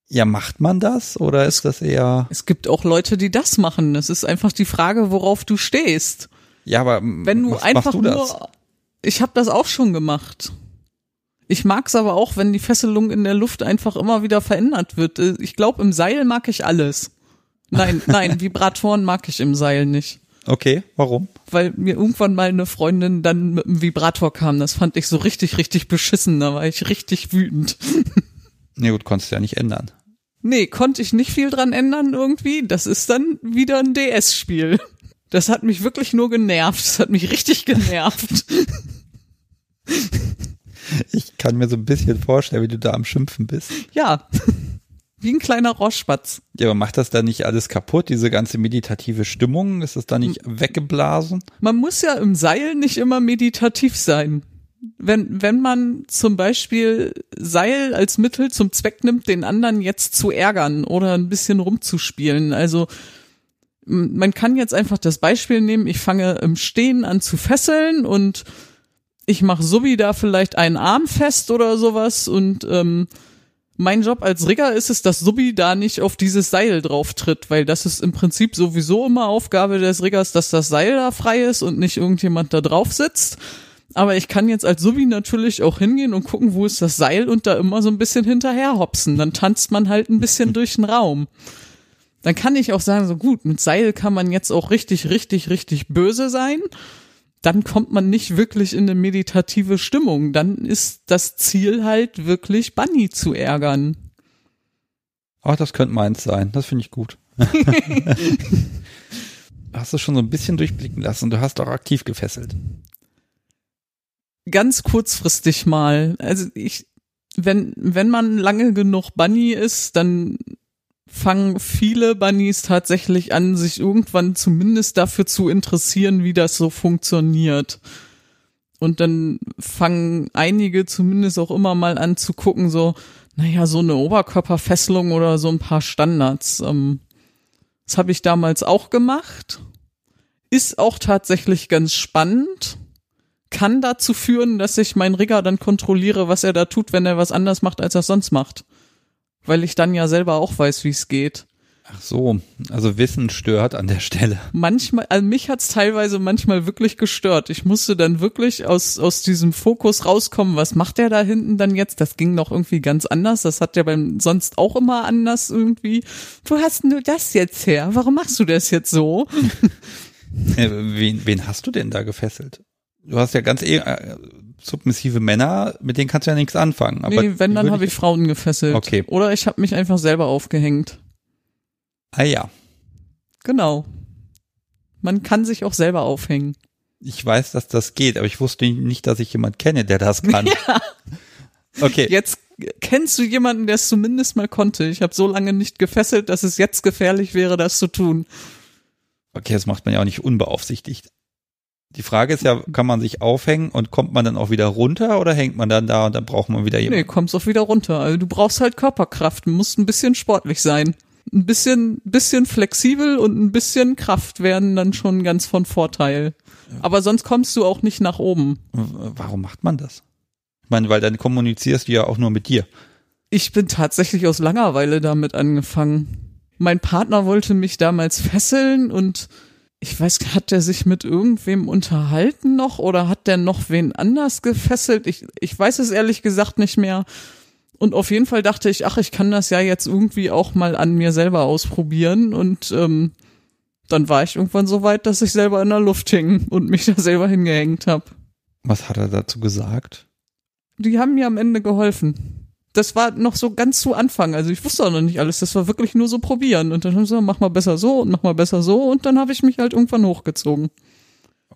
Ja, macht man das oder ist das eher, Es gibt auch Leute, die das machen. Es ist einfach die Frage, worauf du stehst. ja, aber Wenn du was, einfach machst du das? nur, ich habe das auch schon gemacht. Ich mag's aber auch, wenn die Fesselung in der Luft einfach immer wieder verändert wird. Äh, Ich glaube, im Seil mag ich alles. Nein, (laughs) nein, Vibratoren mag ich im Seil nicht. Okay, warum? Weil mir irgendwann mal eine Freundin dann mit einem Vibrator kam. Das fand ich so richtig, richtig beschissen. Da war ich richtig wütend. (laughs) Nee, gut, konntest du ja nicht ändern. Nee, konnte ich nicht viel dran ändern irgendwie. Das ist dann wieder ein DS-Spiel. Das hat mich wirklich nur genervt. Das hat mich richtig genervt. (laughs) Ich kann mir so ein bisschen vorstellen, wie du da am Schimpfen bist. Ja. Wie ein kleiner Rohrspatz. Ja, aber macht das da nicht alles kaputt, diese ganze meditative Stimmung? Ist das da nicht weggeblasen? Man muss ja im Seil nicht immer meditativ sein. Wenn, wenn man zum Beispiel Seil als Mittel zum Zweck nimmt, den anderen jetzt zu ärgern oder ein bisschen rumzuspielen. Also man kann jetzt einfach das Beispiel nehmen, ich fange im Stehen an zu fesseln und ich mache Subi da vielleicht einen Arm fest oder sowas und ähm, mein Job als Rigger ist es, dass Subi da nicht auf dieses Seil drauf tritt, weil das ist im Prinzip sowieso immer Aufgabe des Riggers, dass das Seil da frei ist und nicht irgendjemand da drauf sitzt. Aber ich kann jetzt als Subi natürlich auch hingehen und gucken, wo ist das Seil und da immer so ein bisschen hinterher hopsen. Dann tanzt man halt ein bisschen (laughs) durch den Raum. Dann kann ich auch sagen, so gut, mit Seil kann man jetzt auch richtig, richtig, richtig böse sein. Dann kommt man nicht wirklich in eine meditative Stimmung. Dann ist das Ziel halt wirklich Bunny zu ärgern. Ach, das könnte meins sein. Das finde ich gut. (laughs) hast du schon so ein bisschen durchblicken lassen. Du hast auch aktiv gefesselt. ganz kurzfristig mal. Also ich, wenn, wenn man lange genug Bunny ist, dann fangen viele Bunnies tatsächlich an, sich irgendwann zumindest dafür zu interessieren, wie das so funktioniert. Und dann fangen einige zumindest auch immer mal an zu gucken, so, naja, so eine Oberkörperfesselung oder so ein paar Standards. Ähm, das habe ich damals auch gemacht. Ist auch tatsächlich ganz spannend kann dazu führen, dass ich meinen Rigger dann kontrolliere, was er da tut, wenn er was anders macht, als er sonst macht. Weil ich dann ja selber auch weiß, wie es geht. Ach so, also Wissen stört an der Stelle. Manchmal, also mich hat's teilweise manchmal wirklich gestört. Ich musste dann wirklich aus, aus diesem Fokus rauskommen, was macht der da hinten dann jetzt? Das ging noch irgendwie ganz anders. Das hat ja beim sonst auch immer anders irgendwie. Wo hast denn du das jetzt her? Warum machst du das jetzt so? (laughs) Äh, wen, wen hast du denn da gefesselt? Du hast ja ganz eh, submissive Männer, mit denen kannst du ja nichts anfangen. Aber nee, wenn, dann habe ich Frauen gefesselt. Okay. Oder ich habe mich einfach selber aufgehängt. Ah ja, Genau. Man kann sich auch selber aufhängen. ich weiß, dass das geht, aber ich wusste nicht, dass ich jemand kenne, der das (laughs) kann. Okay, Jetzt kennst du jemanden, der es zumindest mal konnte. Ich habe so lange nicht gefesselt, dass es jetzt gefährlich wäre, das zu tun. okay, das macht man ja auch nicht unbeaufsichtigt. Die Frage ist ja, kann man sich aufhängen und kommt man dann auch wieder runter oder hängt man dann da und dann braucht man wieder Nee, jemanden? kommst auch wieder runter. Also du brauchst halt Körperkraft, musst ein bisschen sportlich sein. Ein bisschen, bisschen flexibel und ein bisschen Kraft werden dann schon ganz von Vorteil. Aber sonst kommst du auch nicht nach oben. Warum macht man das? Ich meine, weil dann kommunizierst du ja auch nur mit dir. Ich bin tatsächlich aus Langeweile damit angefangen. Mein Partner wollte mich damals fesseln und ich weiß, hat der sich mit irgendwem unterhalten noch oder hat der noch wen anders gefesselt? Ich, ich weiß es ehrlich gesagt nicht mehr. Und auf jeden Fall dachte ich, ach, ich kann das ja jetzt irgendwie auch mal an mir selber ausprobieren. Und ähm, dann war ich irgendwann so weit, dass ich selber in der Luft hing und mich da selber hingehängt habe. Was hat er dazu gesagt? Die haben mir am Ende geholfen. Das war noch so ganz zu Anfang. Also ich wusste auch noch nicht alles. Das war wirklich nur so probieren. Und dann haben sie gesagt, mach mal besser so und mach mal besser so. Und dann habe ich mich halt irgendwann hochgezogen.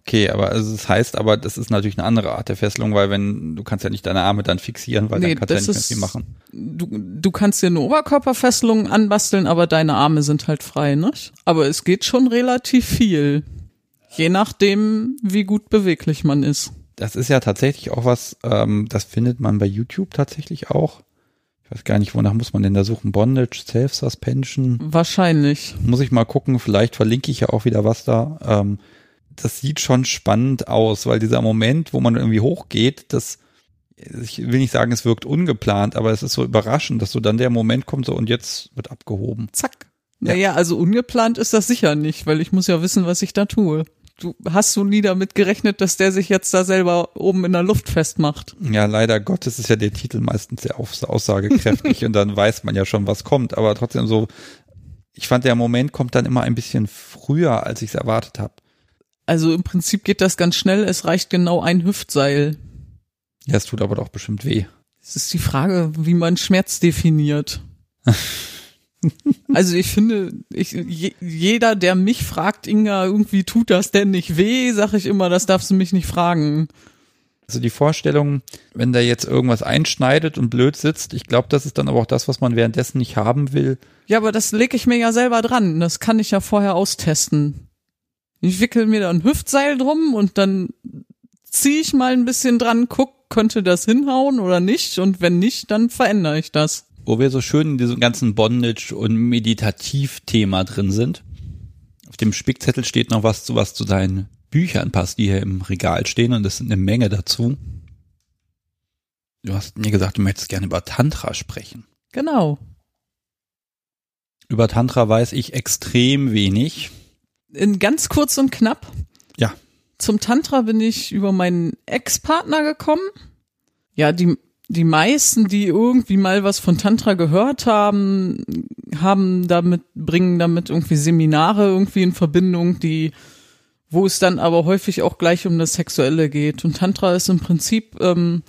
Okay, aber also das heißt aber, das ist natürlich eine andere Art der Fesselung, weil wenn, du kannst ja nicht deine Arme dann fixieren, weil Nee, dann kannst du ja nicht mehr viel machen. Du, du kannst dir eine Oberkörperfesselung anbasteln, aber deine Arme sind halt frei, nicht? Aber es geht schon relativ viel. Je nachdem, wie gut beweglich man ist. Das ist ja tatsächlich auch was, ähm, das findet man bei YouTube tatsächlich auch. Ich weiß gar nicht, wonach muss man denn da suchen? Bondage, Self-Suspension. Wahrscheinlich. Muss ich mal gucken, vielleicht verlinke ich ja auch wieder was da. Ähm, das sieht schon spannend aus, weil dieser Moment, wo man irgendwie hochgeht, das, ich will nicht sagen, es wirkt ungeplant, aber es ist so überraschend, dass so dann der Moment kommt so und jetzt wird abgehoben. Zack. Naja, also ungeplant ist das sicher nicht, weil ich muss ja wissen, was ich da tue. Du hast du nie damit gerechnet, dass der sich jetzt da selber oben in der Luft festmacht. Ja, leider Gottes ist ja der Titel meistens sehr aus- aussagekräftig (laughs) und dann weiß man ja schon, was kommt. Aber trotzdem so, ich fand, der Moment kommt dann immer ein bisschen früher, als ich es erwartet habe. Also im Prinzip geht das ganz schnell. Es reicht genau ein Hüftseil. Ja, es tut aber doch bestimmt weh. Es ist die Frage, wie man Schmerz definiert. (laughs) Also ich finde, ich, je, jeder, der mich fragt, Inga, irgendwie tut das denn nicht weh, sag ich immer, das darfst du mich nicht fragen. Also die Vorstellung, wenn da jetzt irgendwas einschneidet und blöd sitzt, ich glaube, das ist dann aber auch das, was man währenddessen nicht haben will. Ja, aber das lege ich mir ja selber dran. Das kann ich ja vorher austesten. Ich wickel mir da ein Hüftseil drum und dann ziehe ich mal ein bisschen dran, guck, könnte das hinhauen oder nicht? Und wenn nicht, dann verändere ich das. Wo wir so schön in diesem ganzen Bondage- und Meditativ-Thema drin sind. Auf dem Spickzettel steht noch was, was zu deinen Büchern passt, die hier im Regal stehen und es sind eine Menge dazu. Du hast mir gesagt, du möchtest gerne über Tantra sprechen. Genau. Über Tantra weiß ich extrem wenig. In ganz kurz und knapp. Ja. Zum Tantra bin ich über meinen Ex-Partner gekommen. Ja, die, die meisten, die irgendwie mal was von Tantra gehört haben, haben damit, bringen damit irgendwie Seminare irgendwie in Verbindung, die wo es dann aber häufig auch gleich um das Sexuelle geht. Und Tantra ist im Prinzip ähm,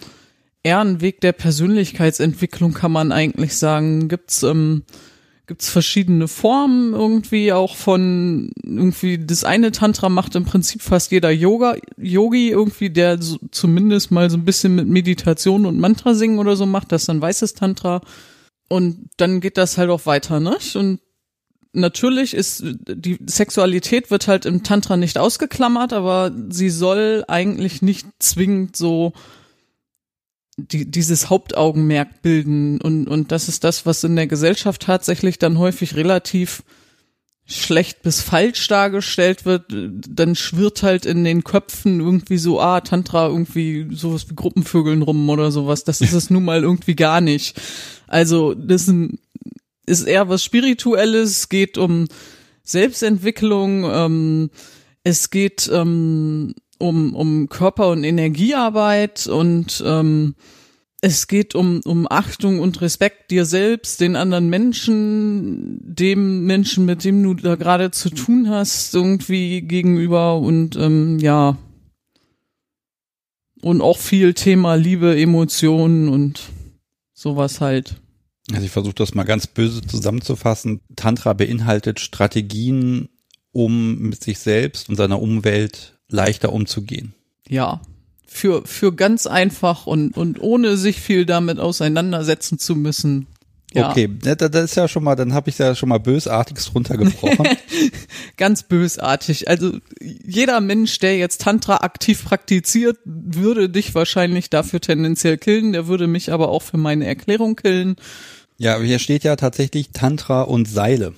eher ein Weg der Persönlichkeitsentwicklung, kann man eigentlich sagen. Gibt's ähm, gibt's verschiedene Formen irgendwie auch von irgendwie das eine Tantra macht im Prinzip fast jeder Yoga Yogi irgendwie, der so, zumindest mal so ein bisschen mit Meditation und Mantra singen oder so macht, das dann weißes Tantra. Und dann geht das halt auch weiter, ne? Und natürlich ist die Sexualität wird halt im Tantra nicht ausgeklammert, aber sie soll eigentlich nicht zwingend so die, dieses Hauptaugenmerk bilden und und das ist das, was in der Gesellschaft tatsächlich dann häufig relativ schlecht bis falsch dargestellt wird, dann schwirrt halt in den Köpfen irgendwie so, ah, Tantra irgendwie sowas wie Gruppenvögeln rum oder sowas. Das ist es (laughs) nun mal irgendwie gar nicht. Also, das ist eher was Spirituelles, geht um Selbstentwicklung, ähm, es geht ähm, um, um Körper- und Energiearbeit und ähm, es geht um, um Achtung und Respekt dir selbst, den anderen Menschen, dem Menschen, mit dem du da gerade zu tun hast, irgendwie gegenüber und ähm, ja. Und auch viel Thema Liebe, Emotionen und sowas halt. Also ich versuche das mal ganz böse zusammenzufassen. Tantra beinhaltet Strategien, um mit sich selbst und seiner Umwelt leichter umzugehen. Ja, für, für ganz einfach und, und ohne sich viel damit auseinandersetzen zu müssen. Ja. Okay, das ist ja schon mal, dann habe ich ja schon mal bösartigst runtergebrochen. (laughs) Ganz bösartig. Also jeder Mensch, der jetzt Tantra aktiv praktiziert, würde dich wahrscheinlich dafür tendenziell killen. Der würde mich aber auch für meine Erklärung killen. Ja, hier steht ja tatsächlich Tantra und Seile.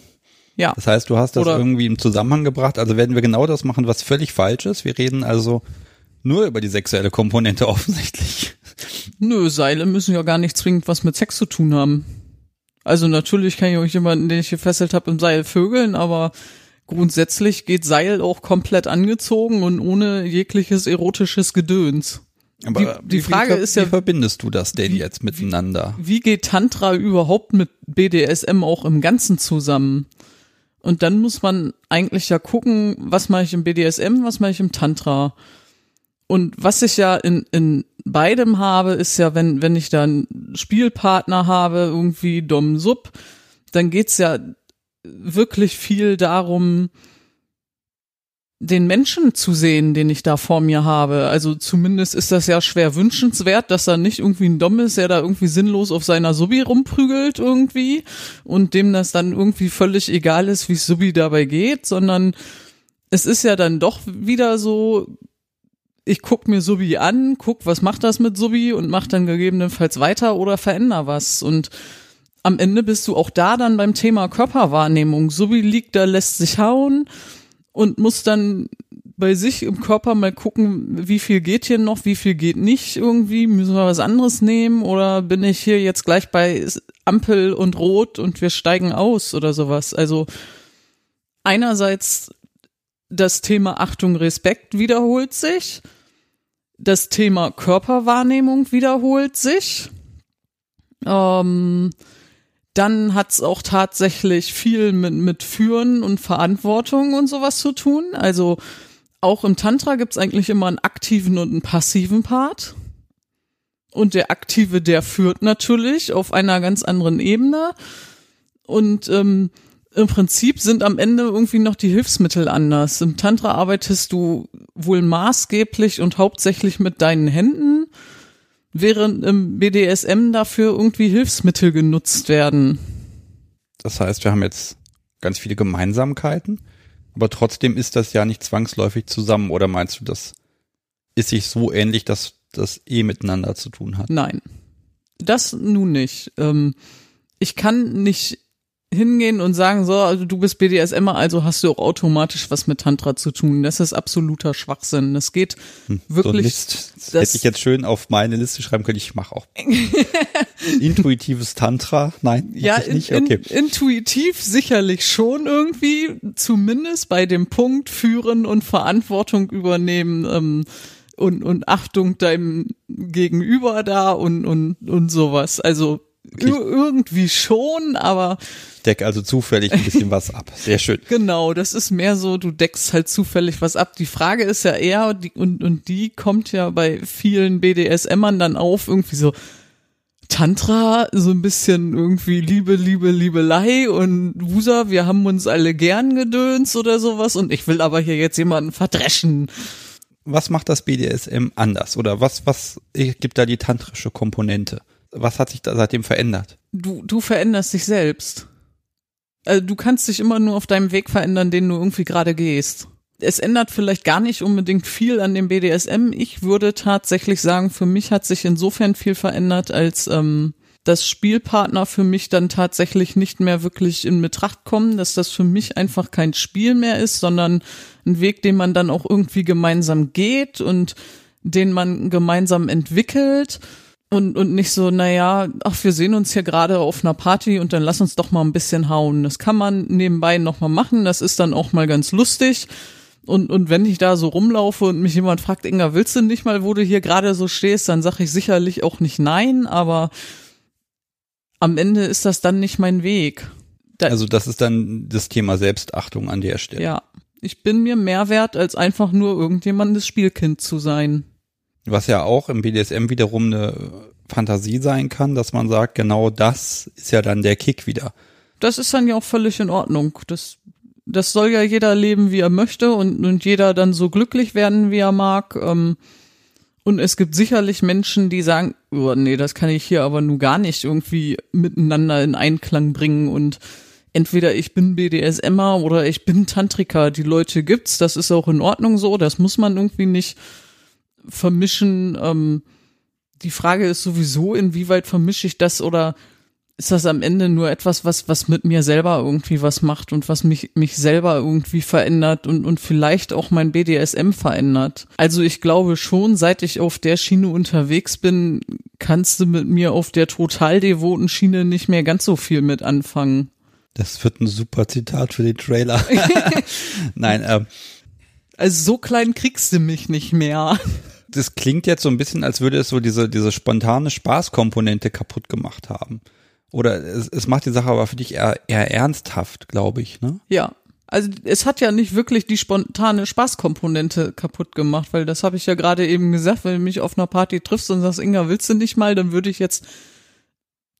Ja. Das heißt, du hast das Oder- irgendwie im Zusammenhang gebracht. Also werden wir genau das machen, was völlig falsch ist. Wir reden also nur über die sexuelle Komponente (laughs) offensichtlich. Nö, Seile müssen ja gar nicht zwingend was mit Sex zu tun haben. Also natürlich kann ich euch jemanden, den ich gefesselt habe, im Seil vögeln, aber grundsätzlich geht Seil auch komplett angezogen und ohne jegliches erotisches Gedöns. Aber Die- die wie- Frage wie, ist ja- wie verbindest du das denn wie- jetzt miteinander? Wie geht Tantra überhaupt mit BDSM auch im Ganzen zusammen? Und dann muss man eigentlich ja gucken, was mache ich im BDSM, was mache ich im Tantra. Und was ich ja in, in beidem habe, ist ja, wenn, wenn ich da einen Spielpartner habe, irgendwie Dom Sub, dann geht's ja wirklich viel darum, den Menschen zu sehen, den ich da vor mir habe. Also zumindest ist das ja schwer wünschenswert, dass er nicht irgendwie ein Dom ist, der da irgendwie sinnlos auf seiner Subi rumprügelt irgendwie und dem das dann irgendwie völlig egal ist, wie Subi dabei geht, sondern es ist ja dann doch wieder so, ich guck mir Subi an, guck, was macht das mit Subi und mach dann gegebenenfalls weiter oder veränder was und am Ende bist du auch da dann beim Thema Körperwahrnehmung. Subi liegt da, lässt sich hauen und muss dann bei sich im Körper mal gucken, wie viel geht hier noch, wie viel geht nicht irgendwie, müssen wir was anderes nehmen oder bin ich hier jetzt gleich bei Ampel und Rot und wir steigen aus oder sowas. Also einerseits das Thema Achtung, Respekt wiederholt sich, das Thema Körperwahrnehmung wiederholt sich. Ähm, dann hat's auch tatsächlich viel mit, mit Führen und Verantwortung und sowas zu tun. Also auch im Tantra gibt's eigentlich immer einen aktiven und einen passiven Part. Und der aktive, der führt natürlich auf einer ganz anderen Ebene. Und ähm, im Prinzip sind am Ende irgendwie noch die Hilfsmittel anders. Im Tantra arbeitest du wohl maßgeblich und hauptsächlich mit deinen Händen, während im BDSM dafür irgendwie Hilfsmittel genutzt werden. Das heißt, wir haben jetzt ganz viele Gemeinsamkeiten, aber trotzdem ist das ja nicht zwangsläufig zusammen. Oder meinst du, das ist sich so ähnlich, dass das eh miteinander zu tun hat? Nein, das nun nicht. Ähm, ich kann nicht hingehen und sagen, so, also du bist BDSMer, also hast du auch automatisch was mit Tantra zu tun. Das ist absoluter Schwachsinn. Das geht hm, wirklich. So das, hätte ich jetzt schön auf meine Liste schreiben können. Ich mache auch (laughs) intuitives Tantra. Nein, ja, in, nicht. Okay. In, intuitiv sicherlich schon irgendwie, zumindest bei dem Punkt führen und Verantwortung übernehmen. Ähm, und, und Achtung deinem Gegenüber da und, und, und sowas. Also. Irgendwie schon, aber. Deck also zufällig ein bisschen was ab. Sehr schön. Genau, das ist mehr so, du deckst halt zufällig was ab. Die Frage ist ja eher, die, und, und die kommt ja bei vielen BDSMern dann auf, irgendwie so, Tantra, so ein bisschen irgendwie Liebe, Liebe, Liebelei und Wusa, wir haben uns alle gern gedöns oder sowas und ich will aber hier jetzt jemanden verdreschen. Was macht das BDSM anders oder was, was gibt da die tantrische Komponente? Was hat sich da seitdem verändert? Du, du veränderst dich selbst. Also du kannst dich immer nur auf deinem Weg verändern, den du irgendwie gerade gehst. Es ändert vielleicht gar nicht unbedingt viel an dem BDSM. Ich würde tatsächlich sagen, für mich hat sich insofern viel verändert, als ähm, dass Spielpartner für mich dann tatsächlich nicht mehr wirklich in Betracht kommen, dass das für mich einfach kein Spiel mehr ist, sondern ein Weg, den man dann auch irgendwie gemeinsam geht und den man gemeinsam entwickelt und, und nicht so, naja, ach, wir sehen uns hier gerade auf einer Party und dann lass uns doch mal ein bisschen hauen. Das kann man nebenbei nochmal machen, das ist dann auch mal ganz lustig. Und, und wenn ich da so rumlaufe und mich jemand fragt, Inga, willst du nicht mal, wo du hier gerade so stehst, dann sage ich sicherlich auch nicht nein, aber am Ende ist das dann nicht mein Weg. Da, also das ist dann das Thema Selbstachtung an der Stelle. Ja, ich bin mir mehr wert, als einfach nur irgendjemandes Spielkind zu sein. Was ja auch im BDSM wiederum eine Fantasie sein kann, dass man sagt, genau das ist ja dann der Kick wieder. Das ist dann ja auch völlig in Ordnung. Das, das soll ja jeder leben, wie er möchte und, und jeder dann so glücklich werden, wie er mag. Ähm, und es gibt sicherlich Menschen, die sagen, oh, nee, das kann ich hier aber nun gar nicht irgendwie miteinander in Einklang bringen und entweder ich bin BDSMer oder ich bin Tantriker. Die Leute gibt's, das ist auch in Ordnung so, das muss man irgendwie nicht vermischen. Ähm, die Frage ist sowieso, inwieweit vermische ich das oder ist das am Ende nur etwas, was, was mit mir selber irgendwie was macht und was mich, mich selber irgendwie verändert und, und vielleicht auch mein BDSM verändert. Also ich glaube schon, seit ich auf der Schiene unterwegs bin, kannst du mit mir auf der total devoten Schiene nicht mehr ganz so viel mit anfangen. Das wird ein super Zitat für den Trailer. (laughs) (laughs) Nein, ähm, also so klein kriegst du mich nicht mehr. Das klingt jetzt so ein bisschen, als würde es so diese, diese spontane Spaßkomponente kaputt gemacht haben. Oder es, es macht die Sache aber für dich eher, eher ernsthaft, glaube ich, ne? Ja. Also es hat ja nicht wirklich die spontane Spaßkomponente kaputt gemacht, weil das habe ich ja gerade eben gesagt, wenn du mich auf einer Party triffst und sagst, Inga, willst du nicht mal, dann würde ich jetzt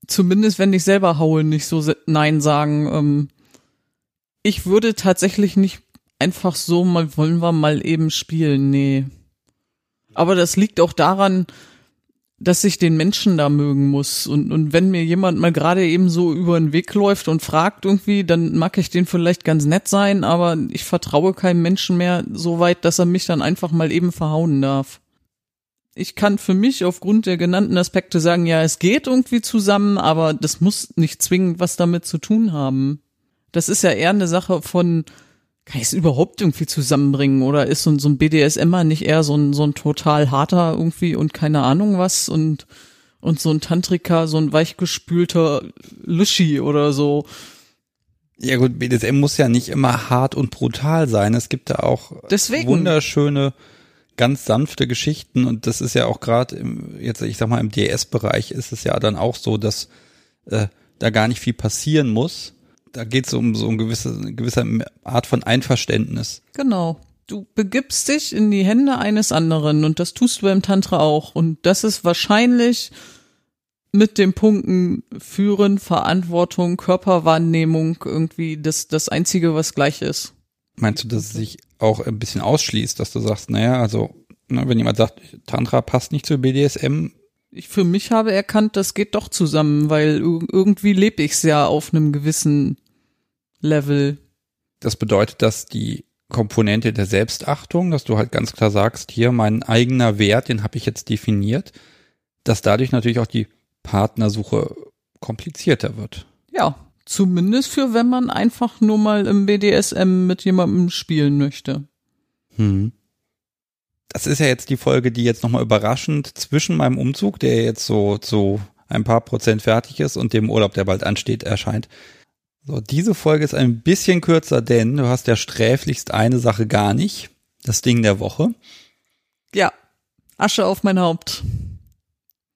zumindest, wenn ich selber haue, nicht so Nein sagen. Ähm, ich würde tatsächlich nicht einfach so mal wollen wir mal eben spielen. Nee. Aber das liegt auch daran, dass ich den Menschen da mögen muss. Und, und wenn mir jemand mal gerade eben so über den Weg läuft und fragt irgendwie, dann mag ich den vielleicht ganz nett sein, aber ich vertraue keinem Menschen mehr so weit, dass er mich dann einfach mal eben verhauen darf. Ich kann für mich aufgrund der genannten Aspekte sagen, ja, es geht irgendwie zusammen, aber das muss nicht zwingend was damit zu tun haben. Das ist ja eher eine Sache von, kann ich es überhaupt irgendwie zusammenbringen? Oder ist so, so ein BDSMer nicht eher so ein, so ein total harter irgendwie und keine Ahnung was und, und so ein Tantrika, so ein weichgespülter Luschi oder so? Ja gut, BDSM muss ja nicht immer hart und brutal sein. Es gibt da auch Deswegen. wunderschöne, ganz sanfte Geschichten und das ist ja auch gerade im, jetzt ich sag mal im DS-Bereich ist es ja dann auch so, dass äh, da gar nicht viel passieren muss da geht es um so eine gewisse, eine gewisse Art von Einverständnis. Genau. Du begibst dich in die Hände eines anderen und das tust du beim Tantra auch. Und das ist wahrscheinlich mit den Punkten Führen, Verantwortung, Körperwahrnehmung irgendwie das, das Einzige, was gleich ist. Meinst du, dass es sich auch ein bisschen ausschließt, dass du sagst, naja, also, ne, wenn jemand sagt, Tantra passt nicht zu BDSM, Ich für mich habe erkannt, das geht doch zusammen, weil ir- irgendwie lebe ich es ja auf einem gewissen Level. das bedeutet, dass die Komponente der Selbstachtung, dass du halt ganz klar sagst, hier mein eigener Wert, den habe ich jetzt definiert, dass dadurch natürlich auch die Partnersuche komplizierter wird. Ja, zumindest für wenn man einfach nur mal im BDSM mit jemandem spielen möchte. Hm. Das ist ja jetzt die Folge, die jetzt nochmal überraschend zwischen meinem Umzug, der jetzt so zu ein paar Prozent fertig ist, und dem Urlaub, der bald ansteht, erscheint. So, diese Folge ist ein bisschen kürzer, denn du hast ja sträflichst eine Sache gar nicht. Das Ding der Woche. Ja, Asche auf mein Haupt.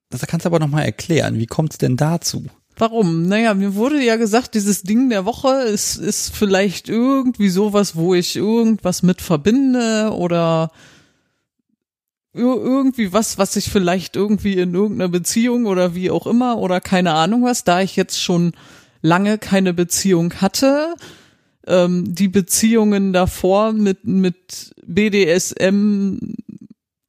Das kannst du aber nochmal erklären. Wie kommt's denn dazu? Warum? Naja, mir wurde ja gesagt, dieses Ding der Woche ist, ist vielleicht irgendwie sowas, wo ich irgendwas mit verbinde oder irgendwie was, was ich vielleicht irgendwie in irgendeiner Beziehung oder wie auch immer oder keine Ahnung was, da ich jetzt schon lange keine Beziehung hatte, ähm, die Beziehungen davor mit, mit BDSM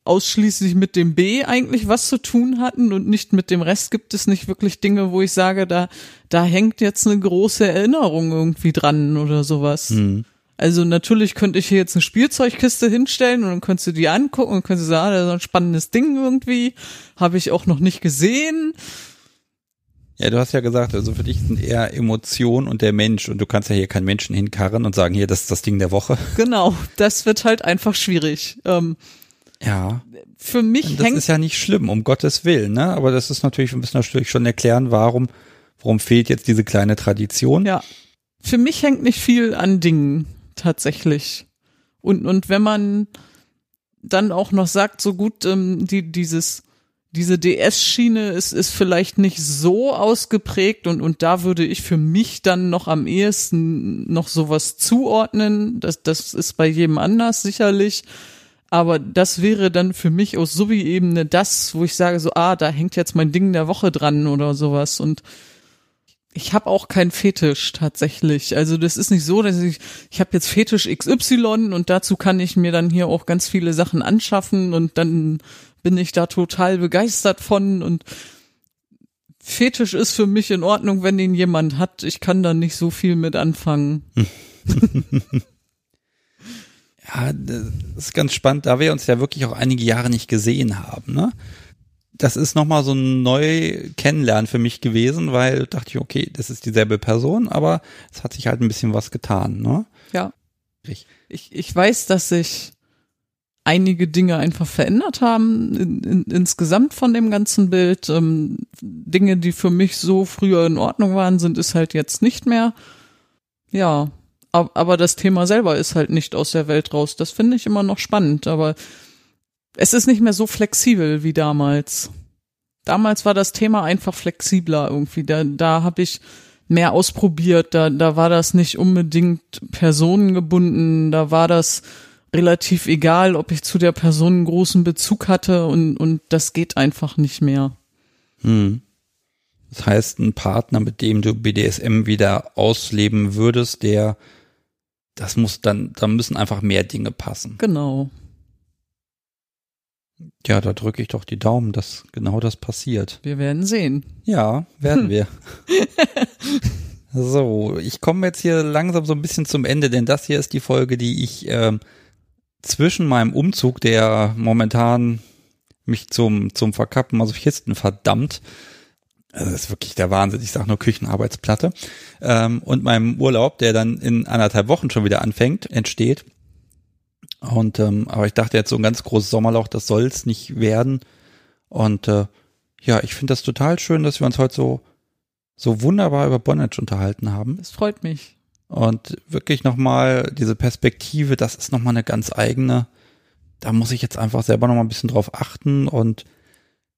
ausschließlich mit dem B eigentlich was zu tun hatten und nicht mit dem Rest gibt es nicht wirklich Dinge, wo ich sage, da, da hängt jetzt eine große Erinnerung irgendwie dran oder sowas. Hm. Also natürlich könnte ich hier jetzt eine Spielzeugkiste hinstellen und dann könntest du die angucken und könntest sagen, ah, das ist ein spannendes Ding irgendwie. Habe ich auch noch nicht gesehen. Ja, du hast ja gesagt, also für dich sind eher Emotionen und der Mensch und du kannst ja hier keinen Menschen hinkarren und sagen, hier, das ist das Ding der Woche. (laughs) Genau, das wird halt einfach schwierig. Ähm, Ja. für mich Das hängt ist ja nicht schlimm, um Gottes Willen, ne? Aber das ist natürlich, wir müssen natürlich schon erklären, warum, warum fehlt jetzt diese kleine Tradition. Ja. Für mich hängt nicht viel an Dingen, tatsächlich. Und, und wenn man dann auch noch sagt, so gut, ähm, die, dieses, diese DS-Schiene ist, ist vielleicht nicht so ausgeprägt und, und da würde ich für mich dann noch am ehesten noch sowas zuordnen. Das, das ist bei jedem anders sicherlich. Aber das wäre dann für mich aus Subi-Ebene das, wo ich sage so, ah, da hängt jetzt mein Ding der Woche dran oder sowas. Und ich habe auch keinen Fetisch tatsächlich. Also das ist nicht so, dass ich, ich habe jetzt Fetisch XY und dazu kann ich mir dann hier auch ganz viele Sachen anschaffen und dann bin ich da total begeistert von und Fetisch ist für mich in Ordnung, wenn ihn jemand hat. Ich kann da nicht so viel mit anfangen. (laughs) Ja, das ist ganz spannend, da wir uns ja wirklich auch einige Jahre nicht gesehen haben, ne? Das ist nochmal so ein neu Kennenlernen für mich gewesen, weil dachte ich, okay, das ist dieselbe Person, aber es hat sich halt ein bisschen was getan, ne? Ja. Ich- Ich, weiß, dass sich einige Dinge einfach verändert haben in, in, insgesamt von dem ganzen Bild. Ähm, Dinge, die für mich so früher in Ordnung waren, sind es halt jetzt nicht mehr. Ja, ab- aber das Thema selber ist halt nicht aus der Welt raus. Das finde ich immer noch spannend, aber es ist nicht mehr so flexibel wie damals. Damals war das Thema einfach flexibler irgendwie. Da, da habe ich mehr ausprobiert. Da, da war das nicht unbedingt personengebunden. Da war das relativ egal, ob ich zu der Person einen großen Bezug hatte und, und das geht einfach nicht mehr. Hm. Das heißt, ein Partner, mit dem du BDSM wieder ausleben würdest, der, das muss dann, da müssen einfach mehr Dinge passen. Genau. Ja, da drücke ich doch die Daumen, dass genau das passiert. Wir werden sehen. Ja, werden (laughs) wir. so, ich komme jetzt hier langsam so ein bisschen zum Ende, denn das hier ist die Folge, die ich ähm, zwischen meinem Umzug, der momentan mich zum, zum Verkappen Masochisten verdammt, also das ist wirklich der Wahnsinn, ich sage nur Küchenarbeitsplatte, ähm, und meinem Urlaub, der dann in anderthalb Wochen schon wieder anfängt, entsteht. Und ähm, aber ich dachte jetzt so ein ganz großes Sommerloch, das soll's nicht werden. Und äh, ja, ich finde das total schön, dass wir uns heute so so wunderbar über Bondage unterhalten haben Es freut mich. und wirklich nochmal diese Perspektive, das ist nochmal eine ganz eigene. Da muss ich jetzt einfach selber nochmal ein bisschen drauf achten und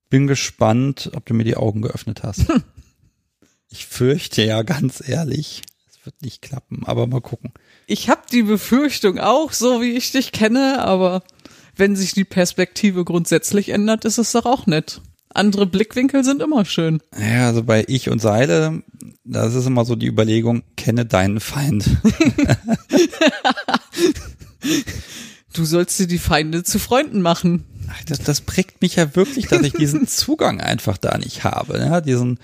bin gespannt, ob du mir die Augen geöffnet hast. (laughs) ich fürchte ja ganz ehrlich, es wird nicht klappen, aber mal gucken. Ich habe die Befürchtung auch, so wie ich dich kenne, aber wenn sich die Perspektive grundsätzlich ändert, ist es doch auch nett. Andere Blickwinkel sind immer schön. Ja, also bei Ich und Seile, das ist immer so die Überlegung, kenne deinen Feind. (laughs) Du sollst dir die Feinde zu Freunden machen. Ach, Das, das prägt mich ja wirklich, dass ich diesen (laughs) Zugang einfach da nicht habe. Ja, diesen,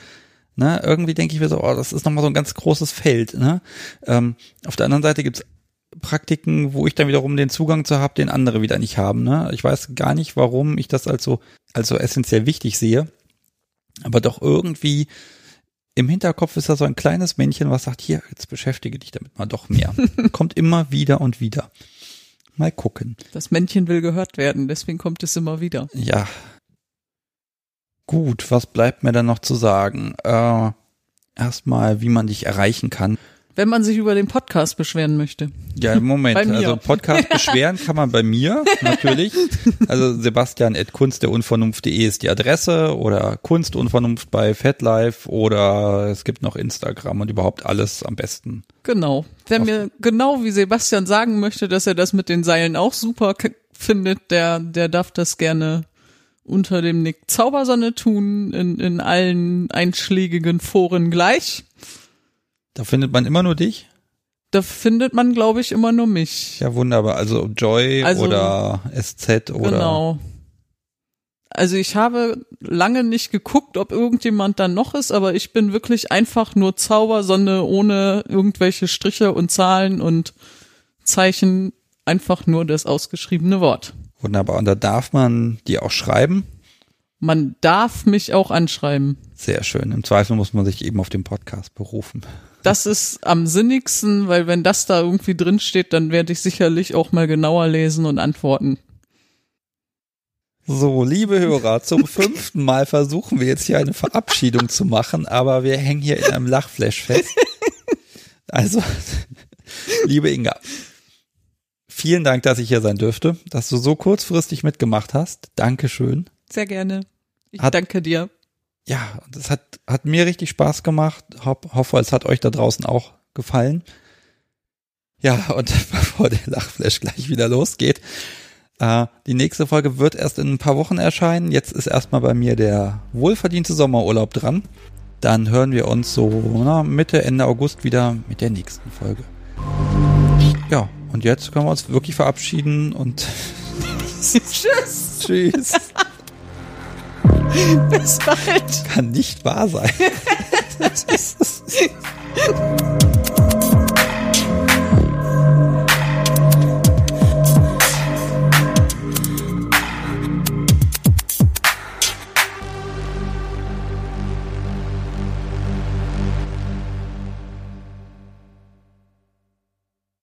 ne, irgendwie denke ich mir so, oh, das ist nochmal so ein ganz großes Feld. Ne? Ähm, auf der anderen Seite gibt's Praktiken, wo ich dann wiederum den Zugang zu habe, den andere wieder nicht haben. Ne? Ich weiß gar nicht, warum ich das als so, als so essentiell wichtig sehe. Aber doch irgendwie im Hinterkopf ist da so ein kleines Männchen, was sagt, hier, jetzt beschäftige dich damit mal doch mehr. (laughs) Kommt immer wieder und wieder. Mal gucken. Das Männchen will gehört werden, deswegen kommt es immer wieder. Ja. Gut, was bleibt mir dann noch zu sagen? Äh, erstmal, wie man dich erreichen kann. Wenn man sich über den Podcast beschweren möchte. Ja, im Moment. (laughs) Also Podcast beschweren kann man bei mir, (laughs) natürlich. Also Sebastian at kunstderunvernunft.de ist die Adresse oder Kunstunvernunft bei FatLife oder es gibt noch Instagram und überhaupt alles am besten. Genau. Wer mir genau wie Sebastian sagen möchte, dass er das mit den Seilen auch super findet, der, der darf das gerne unter dem Nick Zaubersonne tun, in, in allen einschlägigen Foren gleich. Da findet man immer nur dich. Da findet man, glaube ich, immer nur mich. Ja, wunderbar. Also Joy Also- oder SZ oder Genau. Also ich habe lange nicht geguckt, ob irgendjemand da noch ist, aber ich bin wirklich einfach nur Zaubersonne ohne irgendwelche Striche und Zahlen und Zeichen, einfach nur das ausgeschriebene Wort. Wunderbar. Und da darf man dir auch schreiben. Man darf mich auch anschreiben. Sehr schön. Im Zweifel muss man sich eben auf den Podcast berufen. Das ist am sinnigsten, weil wenn das da irgendwie drin steht, dann werde ich sicherlich auch mal genauer lesen und antworten. So, liebe Hörer, zum (laughs) fünften Mal versuchen wir jetzt hier eine Verabschiedung zu machen, aber wir hängen hier in einem Lachflash fest. Also, (laughs) liebe Inga, vielen Dank, dass ich hier sein dürfte, dass du so kurzfristig mitgemacht hast. Dankeschön. Sehr gerne. Ich Hat- danke dir. Ja, das hat, hat mir richtig Spaß gemacht. Hopp, hoffe, es hat euch da draußen auch gefallen. Ja, und (laughs) bevor der Lachflash gleich wieder losgeht, äh, die nächste Folge wird erst in ein paar Wochen erscheinen. Jetzt ist erstmal bei mir der wohlverdiente Sommerurlaub dran. Dann hören wir uns so na, Mitte, Ende August wieder mit der nächsten Folge. Ja, und jetzt können wir uns wirklich verabschieden und (laughs) Tschüss. tschüss. (laughs) Bis bald. Kann nicht wahr sein. (laughs)